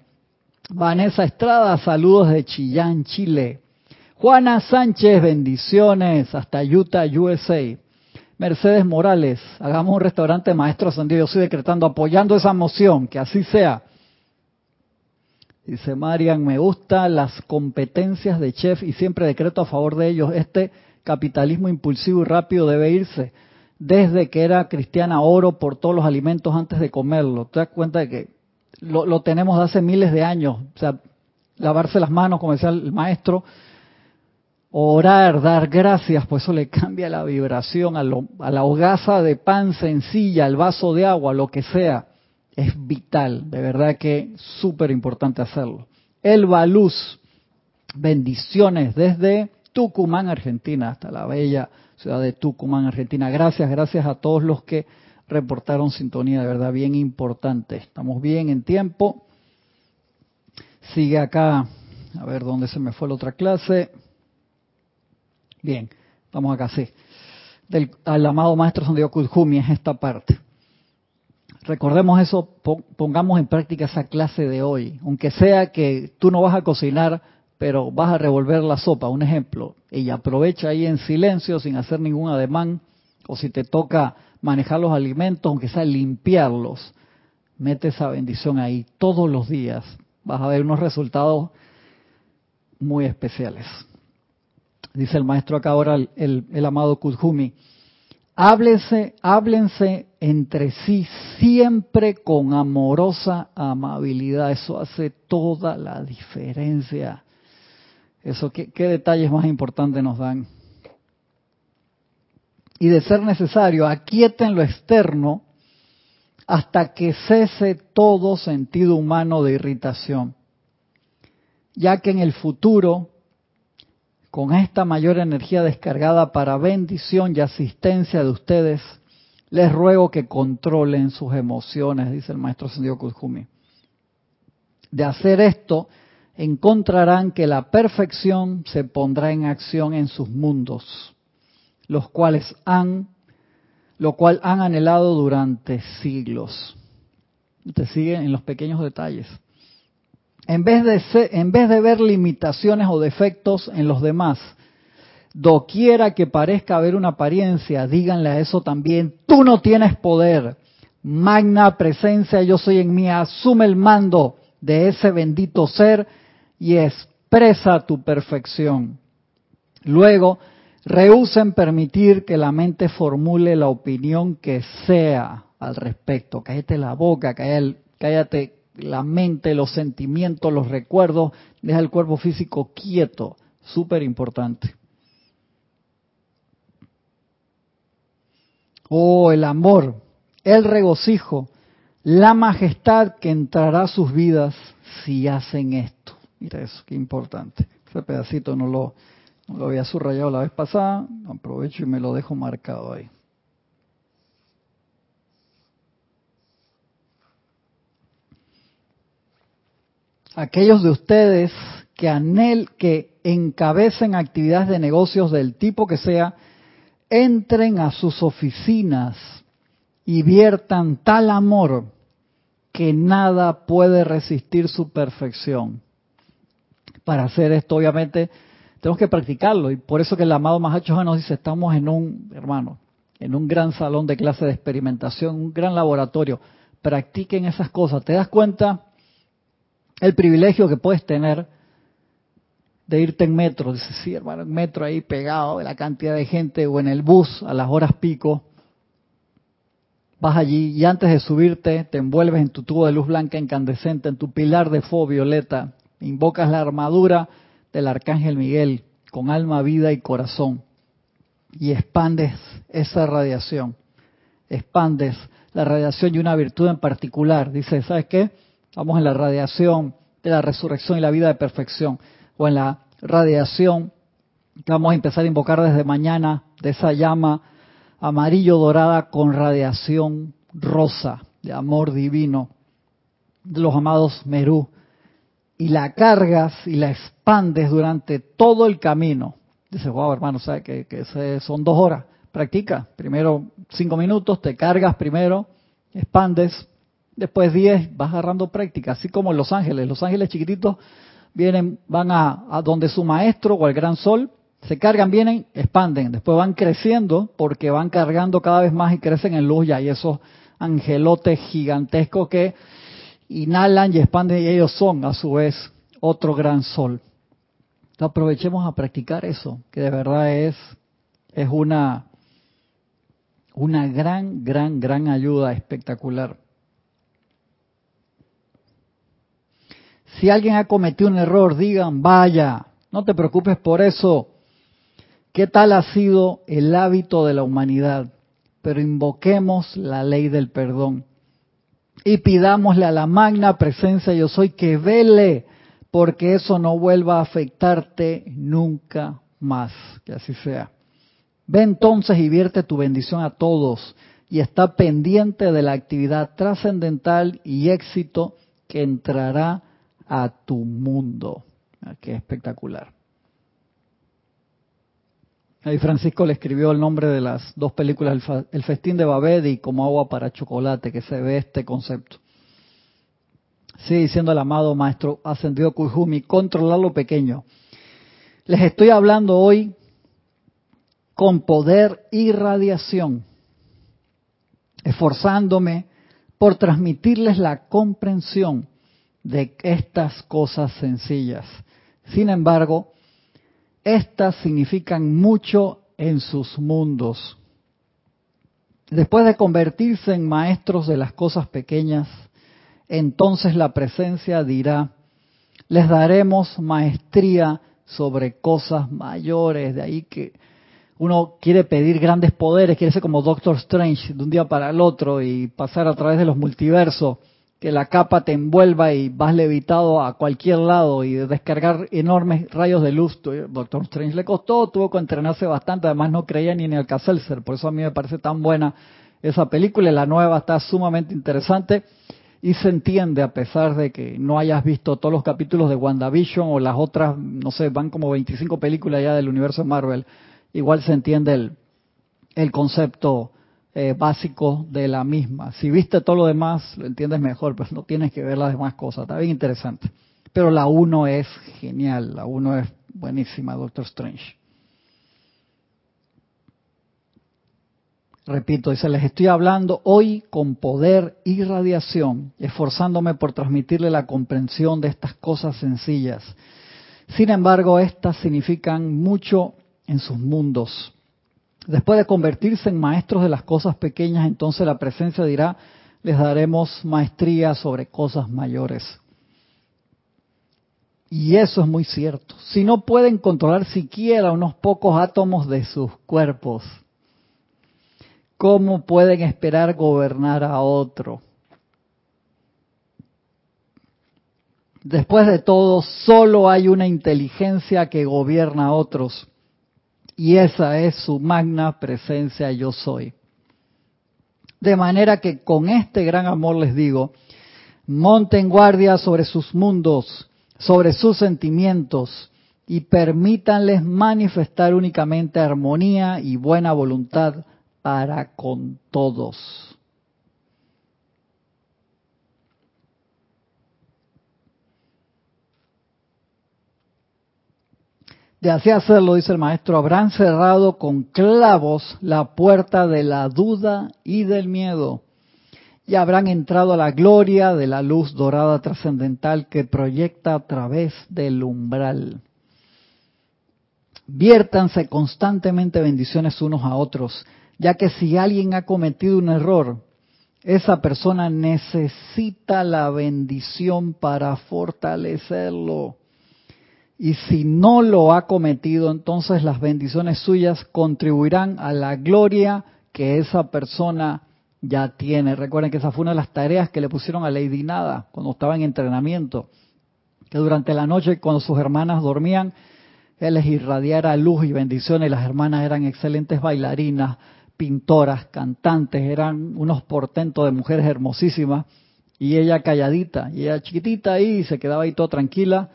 Vanessa Estrada, saludos de Chillán, Chile. Juana Sánchez, bendiciones hasta Utah, USA. Mercedes Morales, hagamos un restaurante maestro ascendido. Yo estoy decretando, apoyando esa moción, que así sea. Dice Marian, me gustan las competencias de chef y siempre decreto a favor de ellos. Este capitalismo impulsivo y rápido debe irse. Desde que era cristiana oro por todos los alimentos antes de comerlo. ¿Te das cuenta de que lo, tenemos de hace miles de años? O sea, lavarse las manos, como decía el maestro, orar, dar gracias, pues eso le cambia la vibración a, la hogaza de pan sencilla, al vaso de agua, lo que sea. Es vital, de verdad que súper importante hacerlo. Elba Luz, bendiciones desde Tucumán, Argentina, hasta la bella ciudad de Tucumán, Argentina. Gracias, gracias a todos los que reportaron sintonía, de verdad, bien importante. Estamos bien en tiempo. Sigue acá, a ver dónde se me fue la otra clase. Bien, vamos acá, sí. Del, al amado Maestro Santiago Kudjumi es esta parte. Recordemos eso, pongamos en práctica esa clase de hoy. Aunque sea que tú no vas a cocinar, pero vas a revolver la sopa, un ejemplo. Y aprovecha ahí en silencio, sin hacer ningún ademán, o si te toca manejar los alimentos, aunque sea limpiarlos, mete esa bendición ahí todos los días. Vas a ver unos resultados muy especiales dice el maestro acá ahora, el, amado Kudjumi, háblense, háblense entre sí siempre con amorosa amabilidad. Eso hace toda la diferencia. Eso, ¿qué, qué detalles más importantes nos dan? Y de ser necesario, aquieten lo externo hasta que cese todo sentido humano de irritación, ya que en el futuro con esta mayor energía descargada para bendición y asistencia de ustedes, les ruego que controlen sus emociones, dice el maestro Sendio Kuzumi. De hacer esto, encontrarán que la perfección se pondrá en acción en sus mundos, los cuales han, lo cual han anhelado durante siglos. Te sigue en los pequeños detalles. En vez, de ver limitaciones o defectos en los demás, doquiera que parezca haber una apariencia, díganle a eso también, tú no tienes poder. Magna presencia, yo soy en mí, asume el mando de ese bendito ser y expresa tu perfección. Luego, rehúsen permitir que la mente formule la opinión que sea al respecto. Cállate la boca, cállate, la mente, los sentimientos, los recuerdos, deja el cuerpo físico quieto, súper importante. Oh, el amor, el regocijo, la majestad que entrará a sus vidas si hacen esto. Mira eso, qué importante. Ese pedacito no lo, no lo había subrayado la vez pasada, aprovecho y me lo dejo marcado ahí. Aquellos de ustedes que, anhel, que encabecen actividades de negocios del tipo que sea, entren a sus oficinas y viertan tal amor que nada puede resistir su perfección. Para hacer esto, obviamente, tenemos que practicarlo y por eso que el amado Mahacho nos dice, estamos en un, hermano, en un gran salón de clase de experimentación, un gran laboratorio. Practiquen esas cosas. ¿Te das cuenta el privilegio que puedes tener de irte en metro? Dices, sí, hermano, en metro ahí pegado de la cantidad de gente o en el bus a las horas pico. Vas allí y antes de subirte te envuelves en tu tubo de luz blanca incandescente, en tu pilar de fuego violeta. Invocas la armadura del arcángel Miguel con alma, vida y corazón y expandes esa radiación. Expandes la radiación y una virtud en particular. Dice, ¿sabes qué? Vamos en la radiación de la resurrección y la vida de perfección. O en la radiación que vamos a empezar a invocar desde mañana de esa llama amarillo dorada con radiación rosa de amor divino de los amados Merú. Y la cargas y la expandes durante todo el camino Dice, wow, hermano, ¿sabes que, que son dos horas? Practica. Primero cinco minutos, te cargas primero, expandes. Después diez, vas agarrando práctica. Así como Los Ángeles. Los Ángeles chiquititos vienen, van a, donde su maestro o el gran sol, se cargan, vienen, expanden. Después van creciendo porque van cargando cada vez más y crecen en luz. Y hay esos angelotes gigantescos que inhalan y expanden y ellos son a su vez otro gran sol aprovechemos a practicar eso, que de verdad es, es una, una gran, gran, gran ayuda espectacular. Si alguien ha cometido un error, digan, vaya, no te preocupes por eso. ¿Qué tal ha sido el hábito de la humanidad? Pero invoquemos la ley del perdón y pidámosle a la magna presencia yo soy que vele porque eso no vuelva a afectarte nunca más. Que así sea. Ve entonces y vierte tu bendición a todos y está pendiente de la actividad trascendental y éxito que entrará a tu mundo. Ah, qué espectacular. Ahí Francisco le escribió el nombre de las dos películas, El festín de Babed y Como agua para chocolate, que se ve este concepto. Sigue diciendo el amado maestro ascendido Kujumi, controlar lo pequeño. Les estoy hablando hoy con poder y radiación, esforzándome por transmitirles la comprensión de estas cosas sencillas. Sin embargo, estas significan mucho en sus mundos. Después de convertirse en maestros de las cosas pequeñas, entonces la presencia dirá, les daremos maestría sobre cosas mayores, de ahí que uno quiere pedir grandes poderes, quiere ser como Doctor Strange de un día para el otro y pasar a través de los multiversos, que la capa te envuelva y vas levitado a cualquier lado y descargar enormes rayos de luz. Doctor Strange le costó, tuvo que entrenarse bastante, además no creía ni en el Caselser, por eso a mí me parece tan buena esa película y la nueva está sumamente interesante y se entiende a pesar de que no hayas visto todos los capítulos de WandaVision o las otras, no sé, van como 25 películas ya del universo Marvel, igual se entiende el, el concepto eh, básico de la misma. Si viste todo lo demás, lo entiendes mejor, pero no tienes que ver las demás cosas, está bien interesante. Pero la 1 es genial, la 1 es buenísima, Doctor Strange. Repito, dice, les estoy hablando hoy con poder y radiación, esforzándome por transmitirle la comprensión de estas cosas sencillas. Sin embargo, estas significan mucho en sus mundos. Después de convertirse en maestros de las cosas pequeñas, entonces la presencia dirá, les daremos maestría sobre cosas mayores. Y eso es muy cierto. Si no pueden controlar siquiera unos pocos átomos de sus cuerpos, ¿cómo pueden esperar gobernar a otro? Después de todo, solo hay una inteligencia que gobierna a otros, y esa es su magna presencia yo soy. De manera que con este gran amor les digo, monten guardia sobre sus mundos, sobre sus sentimientos, y permítanles manifestar únicamente armonía y buena voluntad para con todos. De así hacerlo, dice el maestro, habrán cerrado con clavos la puerta de la duda y del miedo y habrán entrado a la gloria de la luz dorada trascendental que proyecta a través del umbral. Viértanse constantemente bendiciones unos a otros, ya que si alguien ha cometido un error, esa persona necesita la bendición para fortalecerlo. Y si no lo ha cometido, entonces las bendiciones suyas contribuirán a la gloria que esa persona ya tiene. Recuerden que esa fue una de las tareas que le pusieron a Lady Nada cuando estaba en entrenamiento. Que durante la noche, cuando sus hermanas dormían, él les irradiara luz y bendiciones. Las hermanas eran excelentes bailarinas, pintoras, cantantes, eran unos portentos de mujeres hermosísimas. Y ella calladita, y ella chiquitita ahí, se quedaba ahí toda tranquila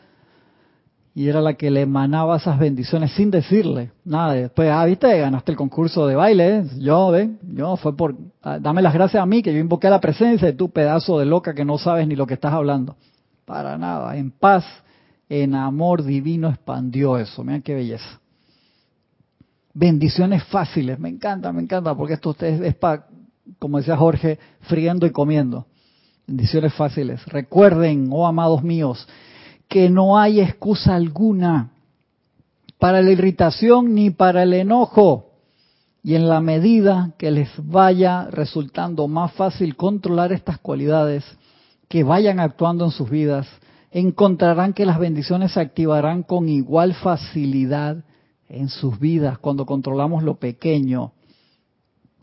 y era la que le emanaba esas bendiciones sin decirle nada. Después, ah, viste, ganaste el concurso de baile, yo, ve, yo fue por, ah, dame las gracias a mí que yo invoqué la presencia de tu pedazo de loca que no sabes ni lo que estás hablando. Para nada, en paz, en amor divino expandió eso, miren qué belleza. Bendiciones fáciles, me encanta, me encanta, porque esto es, es para, como decía Jorge, friendo y comiendo. Bendiciones fáciles. Recuerden, oh amados míos, que no hay excusa alguna para la irritación ni para el enojo. Y en la medida que les vaya resultando más fácil controlar estas cualidades, que vayan actuando en sus vidas, encontrarán que las bendiciones se activarán con igual facilidad en sus vidas cuando controlamos lo pequeño.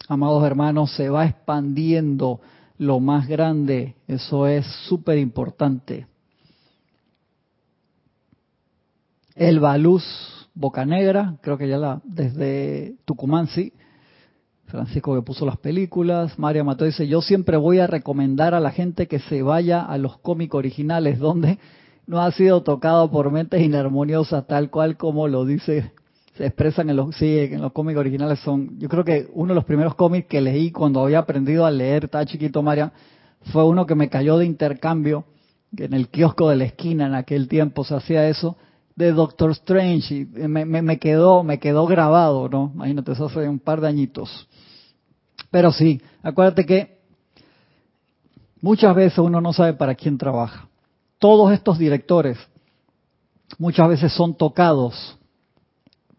Amados hermanos, se va expandiendo lo más grande. Eso es súper importante. El Baluz Bocanegra, creo que ya la, desde Tucumán, sí. Francisco que puso las películas. María Mató dice, yo siempre voy a recomendar a la gente que se vaya a los cómics originales donde no ha sido tocado por mentes inarmoniosas, tal cual como lo dice, se expresan en los, sí, en los cómics originales son, yo creo que uno de los primeros cómics que leí cuando había aprendido a leer, estaba chiquito María, fue uno que me cayó de intercambio, que en el kiosco de la esquina en aquel tiempo se hacía eso, de Doctor Strange y me, me, quedó me quedó grabado, ¿no? Imagínate, eso hace un par de añitos. Pero sí, acuérdate que muchas veces uno no sabe para quién trabaja. Todos estos directores muchas veces son tocados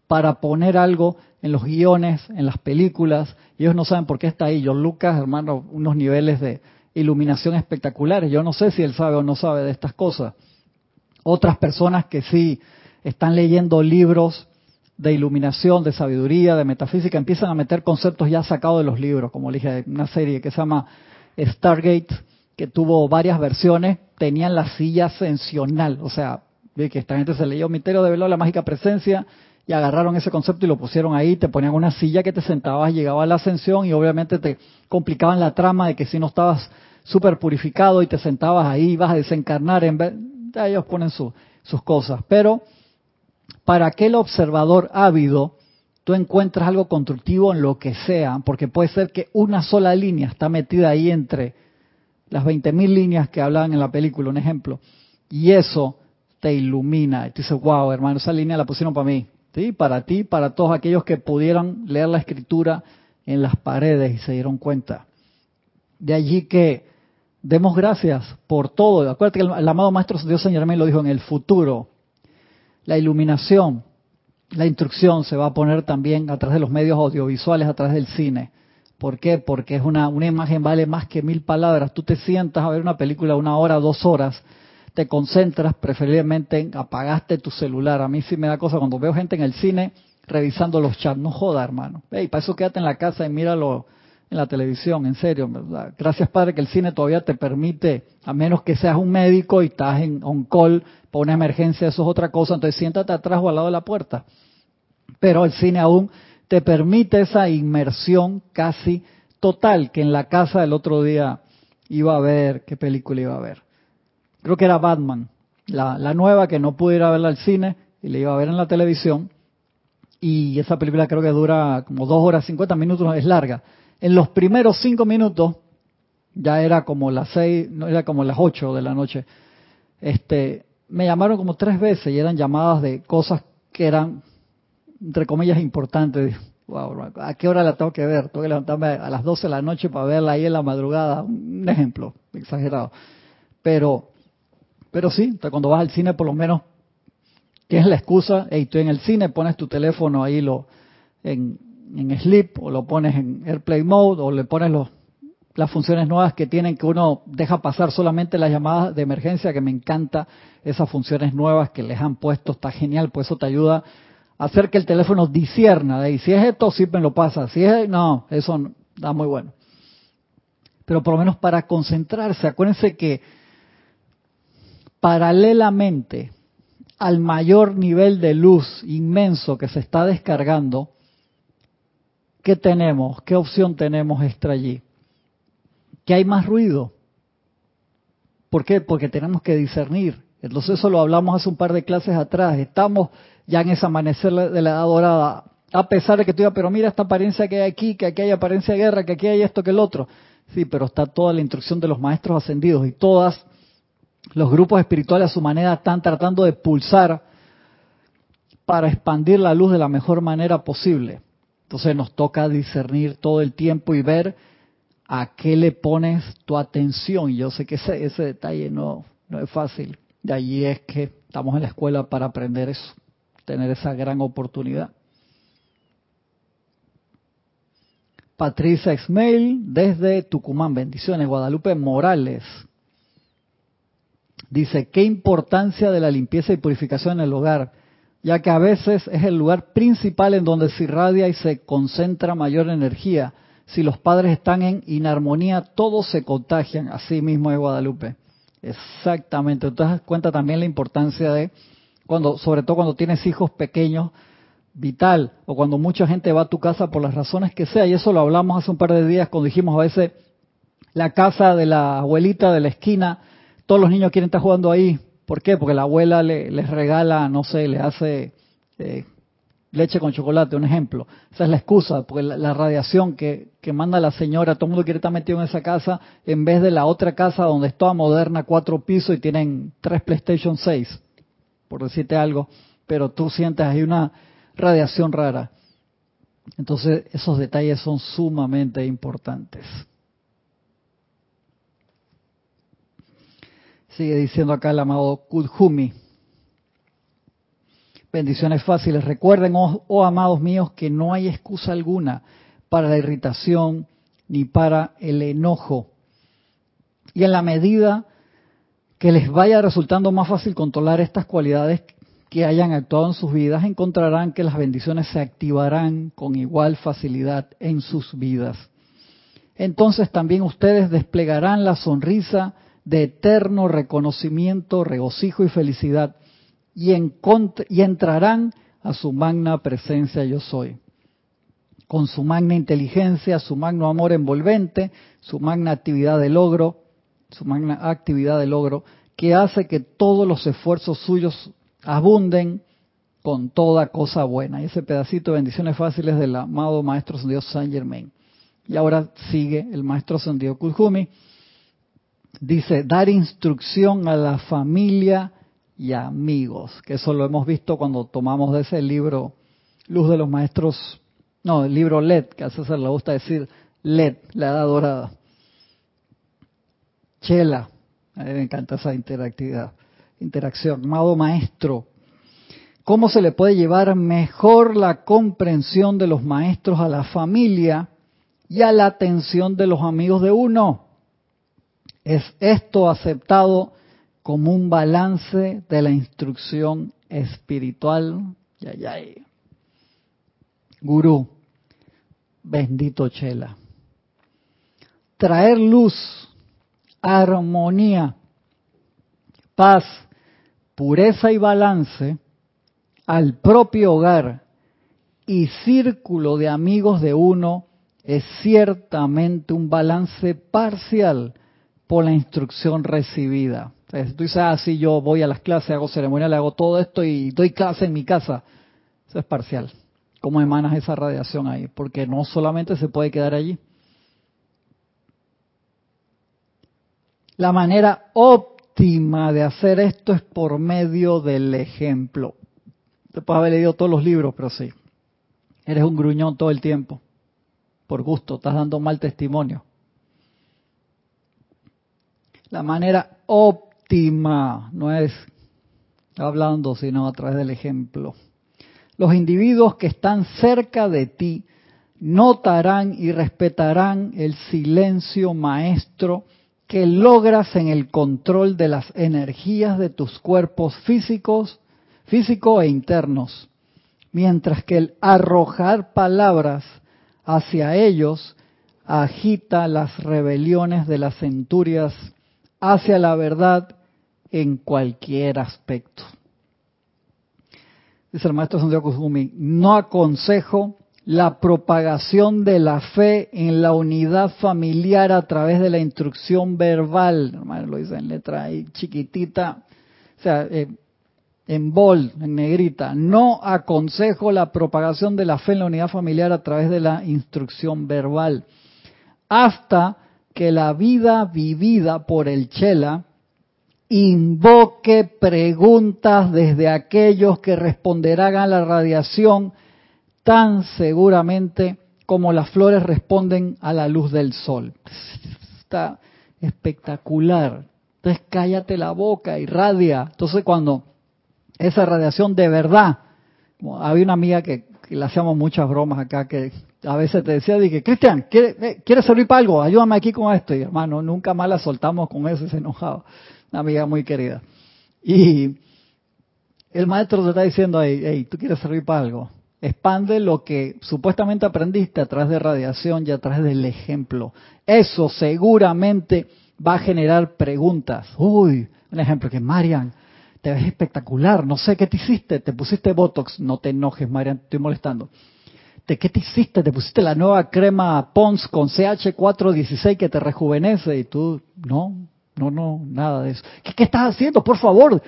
para poner algo en los guiones, en las películas, y ellos no saben por qué está ahí. John Lucas, hermano, unos niveles de iluminación espectaculares. Yo no sé si él sabe o no sabe de estas cosas otras personas que sí están leyendo libros de iluminación, de sabiduría, de metafísica, empiezan a meter conceptos ya sacados de los libros, como le dije, una serie que se llama Stargate, que tuvo varias versiones, tenían la silla ascensional, o sea, que esta gente se leyó Misterio de Velo, la mágica presencia, y agarraron ese concepto y lo pusieron ahí, te ponían una silla que te sentabas, llegaba a la ascensión y obviamente te complicaban la trama de que si no estabas súper purificado y te sentabas ahí, ibas a desencarnar en vez ellos ponen sus cosas, pero para aquel observador ávido, tú encuentras algo constructivo en lo que sea, porque puede ser que una sola línea está metida ahí entre las 20.000 líneas que hablaban en la película, un ejemplo, y eso te ilumina. Y tú dices, wow, hermano, esa línea la pusieron para mí, ¿sí? para ti, para todos aquellos que pudieran leer la escritura en las paredes y se dieron cuenta. De allí que demos gracias por todo. Acuérdate que el, amado Maestro Dios Señor Germain lo dijo en el futuro. La iluminación, la instrucción se va a poner también a través de los medios audiovisuales, a través del cine. ¿Por qué? Porque es una, una imagen vale más que mil palabras. Tú te sientas a ver una película una hora, dos horas, te concentras, preferiblemente en apagaste tu celular. A mí sí me da cosa cuando veo gente en el cine revisando los chats. No joda, hermano. Hey, para eso quédate en la casa y míralo en la televisión, en serio. Gracias, Padre, que el cine todavía te permite, a menos que seas un médico y estás en on call por una emergencia, eso es otra cosa, entonces siéntate atrás o al lado de la puerta. Pero el cine aún te permite esa inmersión casi total, que en la casa del otro día iba a ver, qué película iba a ver. Creo que era Batman, la, la nueva que no pude ir a verla al cine, y le iba a ver en la televisión y esa película creo que dura como dos horas 50 minutos, es larga. En los primeros cinco minutos, ya era como las seis, no era como las ocho de la noche, este, me llamaron como tres veces y eran llamadas de cosas que eran, entre comillas, importantes. Wow, ¿a qué hora la tengo que ver? Tengo que levantarme a las 12 de la noche para verla ahí en la madrugada. Un ejemplo, exagerado. Pero, pero sí, cuando vas al cine por lo menos tienes la excusa, hey, estoy en el cine, pones tu teléfono ahí lo, en, en sleep o lo pones en airplay mode o le pones los, las funciones nuevas que tienen que uno deja pasar solamente las llamadas de emergencia, que me encanta esas funciones nuevas que les han puesto, está genial, pues eso te ayuda a hacer que el teléfono disierna de ahí. Si es esto, sí me lo pasa. Si es, no, eso da muy bueno. Pero por lo menos para concentrarse, acuérdense que paralelamente al mayor nivel de luz inmenso que se está descargando, ¿qué tenemos? ¿Qué opción tenemos extra allí? Que hay más ruido. ¿Por qué? Porque tenemos que discernir. Entonces eso lo hablamos hace un par de clases atrás. Estamos ya en ese amanecer de la edad dorada. A pesar de que tú digas, pero mira esta apariencia que hay aquí, que aquí hay apariencia de guerra, que aquí hay esto que el otro. Sí, pero está toda la instrucción de los maestros ascendidos y todas los grupos espirituales a su manera están tratando de pulsar para expandir la luz de la mejor manera posible. Entonces nos toca discernir todo el tiempo y ver a qué le pones tu atención. Y yo sé que ese, ese detalle no, no es fácil. De allí es que estamos en la escuela para aprender eso, tener esa gran oportunidad. Patricia Exmail desde Tucumán, bendiciones, Guadalupe Morales. Dice, qué importancia de la limpieza y purificación en el hogar, ya que a veces es el lugar principal en donde se irradia y se concentra mayor energía. Si los padres están en inarmonía, todos se contagian, así mismo de Guadalupe. Exactamente. Entonces cuenta también la importancia de cuando, sobre todo cuando tienes hijos pequeños, vital, o cuando mucha gente va a tu casa por las razones que sea, y eso lo hablamos hace un par de días cuando dijimos a veces la casa de la abuelita de la esquina todos los niños quieren estar jugando ahí. ¿Por qué? Porque la abuela le, les regala, no sé, le hace eh, leche con chocolate, un ejemplo. Esa es la excusa, porque la, radiación que, que, manda la señora, todo el mundo quiere estar metido en esa casa, en vez de la otra casa donde es toda moderna, cuatro pisos y tienen tres PlayStation 6, por decirte algo, pero tú sientes ahí una radiación rara. Entonces, esos detalles son sumamente importantes. Sigue diciendo acá el amado Kudhumi. Bendiciones fáciles. Recuerden, oh, oh, amados míos, que no hay excusa alguna para la irritación ni para el enojo. Y en la medida que les vaya resultando más fácil controlar estas cualidades que hayan actuado en sus vidas, encontrarán que las bendiciones se activarán con igual facilidad en sus vidas. Entonces también ustedes desplegarán la sonrisa de eterno reconocimiento, regocijo y felicidad, y, entrarán a su magna presencia yo soy, con su magna inteligencia, su magno amor envolvente, su magna actividad de logro, su magna actividad de logro, que hace que todos los esfuerzos suyos abunden con toda cosa buena. Y ese pedacito de bendiciones fáciles del amado Maestro Dios Saint Germain. Y ahora sigue el Maestro Sendido Kujumi dice, dar instrucción a la familia y amigos, que eso lo hemos visto cuando tomamos de ese libro Luz de los Maestros, no, el libro LED, que a César le gusta decir LED, la edad dorada. Chela, a mí me encanta esa interactividad, interacción. Amado maestro, ¿cómo se le puede llevar mejor la comprensión de los maestros a la familia y a la atención de los amigos de uno? ¿Es esto aceptado como un balance de la instrucción espiritual? Ya, ya. Gurú, bendito Chela. Traer luz, armonía, paz, pureza y balance al propio hogar y círculo de amigos de uno es ciertamente un balance parcial por la instrucción recibida. Entonces, tú dices, ah, yo voy a las clases, hago ceremonial, hago todo esto y doy clase en mi casa. Eso es parcial. ¿Cómo emanas esa radiación ahí? Porque no solamente se puede quedar allí. La manera óptima de hacer esto es por medio del ejemplo. Te puedes haber leído todos los libros, pero sí. Eres un gruñón todo el tiempo. Por gusto, estás dando mal testimonio. La manera óptima no es hablando, sino a través del ejemplo. Los individuos que están cerca de ti notarán y respetarán el silencio maestro que logras en el control de las energías de tus cuerpos físicos físico e internos, mientras que el arrojar palabras hacia ellos agita las rebeliones de las centurias hacia la verdad en cualquier aspecto. Dice el maestro Santiago Kusumi, no aconsejo la propagación de la fe en la unidad familiar a través de la instrucción verbal, lo dice en letra ahí chiquitita, o sea, eh, en bold, en negrita, no aconsejo la propagación de la fe en la unidad familiar a través de la instrucción verbal, hasta que la vida vivida por el Chela invoque preguntas desde aquellos que responderán a la radiación tan seguramente como las flores responden a la luz del sol. Está espectacular. Entonces cállate la boca, y radia. Entonces cuando esa radiación de verdad. Había una amiga que, le hacíamos muchas bromas acá, que a veces te decía, dije, Cristian, eh, ¿quieres servir para algo? Ayúdame aquí con esto. Y hermano, nunca más la soltamos con eso, se enojaba. Una amiga muy querida. Y el maestro te está diciendo, hey, hey, ¿tú quieres servir para algo? Expande lo que supuestamente aprendiste a través de radiación y a través del ejemplo. Eso seguramente va a generar preguntas. Uy, un ejemplo que Marian, te ves espectacular, no sé qué te hiciste, te pusiste Botox, no te enojes, Marian, estoy molestando. ¿De qué te hiciste? Te pusiste la nueva crema Pons con CH416 que te rejuvenece y tú, no, no, no, nada de eso. ¿Qué, qué estás haciendo? Por favor.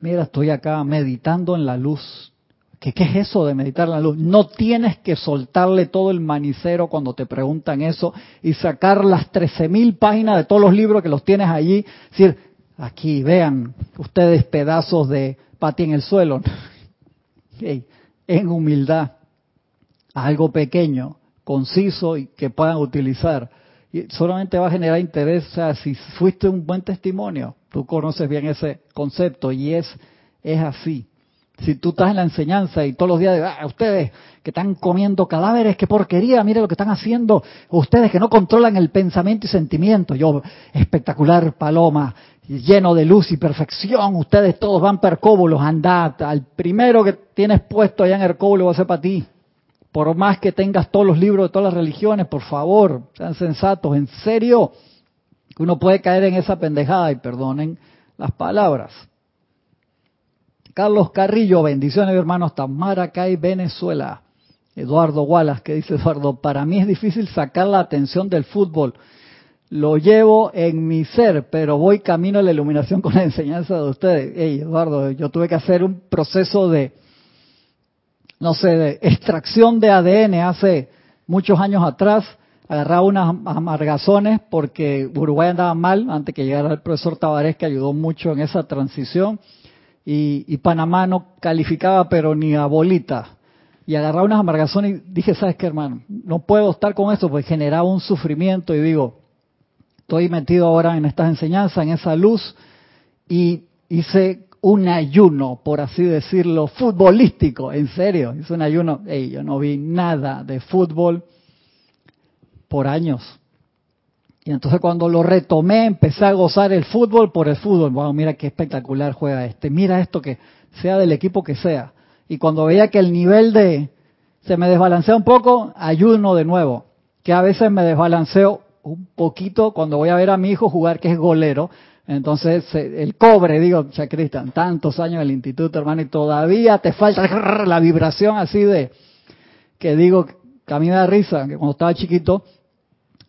Mira, estoy acá meditando en la luz. ¿Qué, ¿Qué, es eso de meditar en la luz? No tienes que soltarle todo el manicero cuando te preguntan eso y sacar las 13.000 páginas de todos los libros que los tienes allí. decir, Aquí, vean ustedes pedazos de pati en el suelo. en humildad, algo pequeño, conciso y que puedan utilizar. Y solamente va a generar interés, o sea, si fuiste un buen testimonio, tú conoces bien ese concepto y es, es así. Si tú estás en la enseñanza y todos los días, ah, ustedes que están comiendo cadáveres, qué porquería, mire lo que están haciendo, ustedes que no controlan el pensamiento y sentimiento, yo, espectacular paloma, lleno de luz y perfección, ustedes todos van percóbulos, andad, al primero que tienes puesto allá en Hercóbulo va a ser para ti. Por más que tengas todos los libros de todas las religiones, por favor, sean sensatos, en serio, que uno puede caer en esa pendejada y perdonen las palabras. Carlos Carrillo, bendiciones hermanos, Tamaracay, Venezuela. Eduardo Wallace, que dice Eduardo, para mí es difícil sacar la atención del fútbol lo llevo en mi ser, pero voy camino a la iluminación con la enseñanza de ustedes. Hey, Eduardo, yo tuve que hacer un proceso de, no sé, de extracción de ADN hace muchos años atrás. Agarraba unas amargazones porque Uruguay andaba mal antes que llegara el profesor Tavares, que ayudó mucho en esa transición. Y, y Panamá no calificaba, pero ni a bolita y agarraba unas amargazones y dije, ¿sabes qué, hermano? No puedo estar con esto porque generaba un sufrimiento y digo, estoy metido ahora en estas enseñanzas, en esa luz, y hice un ayuno, por así decirlo, futbolístico, en serio, hice un ayuno, hey, yo no vi nada de fútbol por años. Y entonces cuando lo retomé, empecé a gozar el fútbol por el fútbol. Wow, mira qué espectacular juega este. Mira esto que sea del equipo que sea. Y cuando veía que el nivel de se me desbalancea un poco, ayuno de nuevo. Que a veces me desbalanceo un poquito cuando voy a ver a mi hijo jugar, que es golero. Entonces, el cobre, digo, ya Cristian, tantos años en el instituto, hermano, y todavía te falta la vibración así de, que digo, que a risa, que cuando estaba chiquito,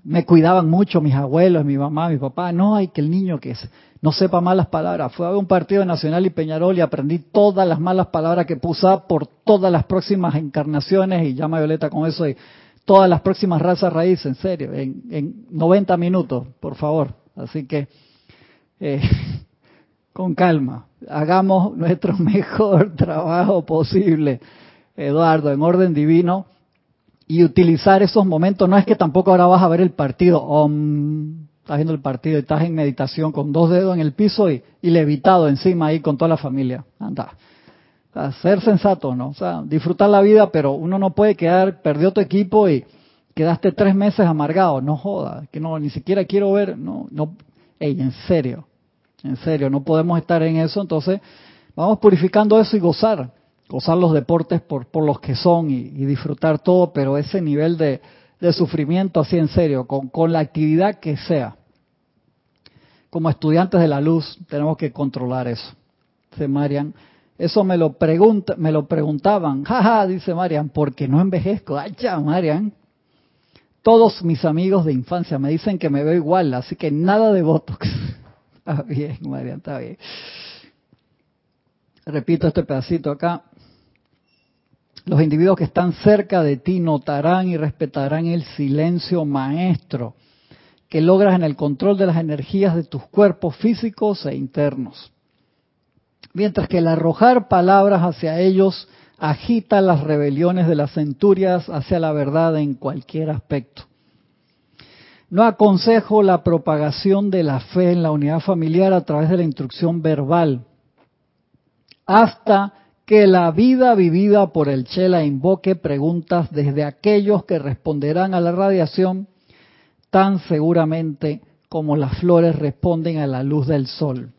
me cuidaban mucho mis abuelos, mi mamá, mi papá. No hay que el niño que no sepa malas palabras. Fue a un partido Nacional y Peñarol y aprendí todas las malas palabras que puse por todas las próximas encarnaciones y llama Violeta con eso y todas las próximas razas raíces, en serio, en, en 90 minutos, por favor. Así que, eh, con calma, hagamos nuestro mejor trabajo posible, Eduardo, en orden divino y utilizar esos momentos. No es que tampoco ahora vas a ver el partido, estás viendo el partido y estás en meditación con dos dedos en el piso y, levitado encima ahí con toda la familia. Anda. ser sensato, ¿no? O sea, disfrutar la vida, pero uno no puede quedar, perdió tu equipo y quedaste tres meses amargado. No joda, que no, ni siquiera quiero ver, no, no, ey, en serio, en serio, no podemos estar en eso, entonces vamos purificando eso y gozar gozar los deportes por, por los que son y, disfrutar todo, pero ese nivel de, sufrimiento así en serio, con, con la actividad que sea. Como estudiantes de la luz tenemos que controlar eso. Dice Marian, eso me lo pregunta, me lo preguntaban, jaja, dice Marian, porque no envejezco. Ay, ya, Marian. Todos mis amigos de infancia me dicen que me veo igual, así que nada de Botox. Está bien, Marian, está bien. Repito este pedacito acá. Los individuos que están cerca de ti notarán y respetarán el silencio maestro que logras en el control de las energías de tus cuerpos físicos e internos. Mientras que el arrojar palabras hacia ellos agita las rebeliones de las centurias hacia la verdad en cualquier aspecto. No aconsejo la propagación de la fe en la unidad familiar a través de la instrucción verbal, hasta que la vida vivida por el Chela invoque preguntas desde aquellos que responderán a la radiación tan seguramente como las flores responden a la luz del sol.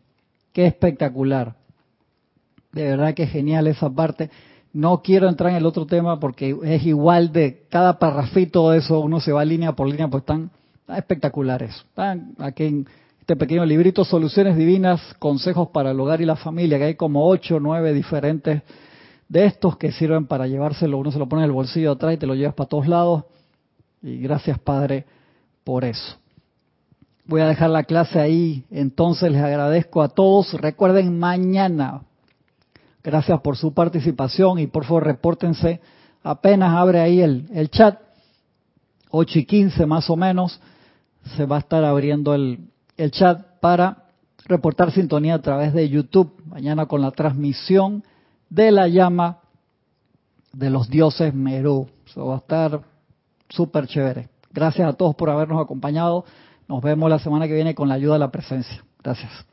Qué espectacular. De verdad que genial esa parte. No quiero entrar en el otro tema porque es igual de cada parrafito de eso, uno se va línea por línea, pues están, espectaculares. Están aquí en este pequeño librito, Soluciones Divinas, Consejos para el Hogar y la Familia, que hay como ocho o nueve diferentes de estos que sirven para llevárselo, uno se lo pone en el bolsillo atrás y te lo llevas para todos lados. Y gracias Padre por eso. Voy a dejar la clase ahí, entonces les agradezco a todos. Recuerden mañana. Gracias por su participación y por favor repórtense. Apenas abre ahí el, el chat, 8 y 15 más o menos, se va a estar abriendo el, el chat para reportar sintonía a través de YouTube, mañana con la transmisión de la llama de los dioses Merú. Eso va a estar súper chévere. Gracias a todos por habernos acompañado. Nos vemos la semana que viene con la ayuda de la presencia. Gracias.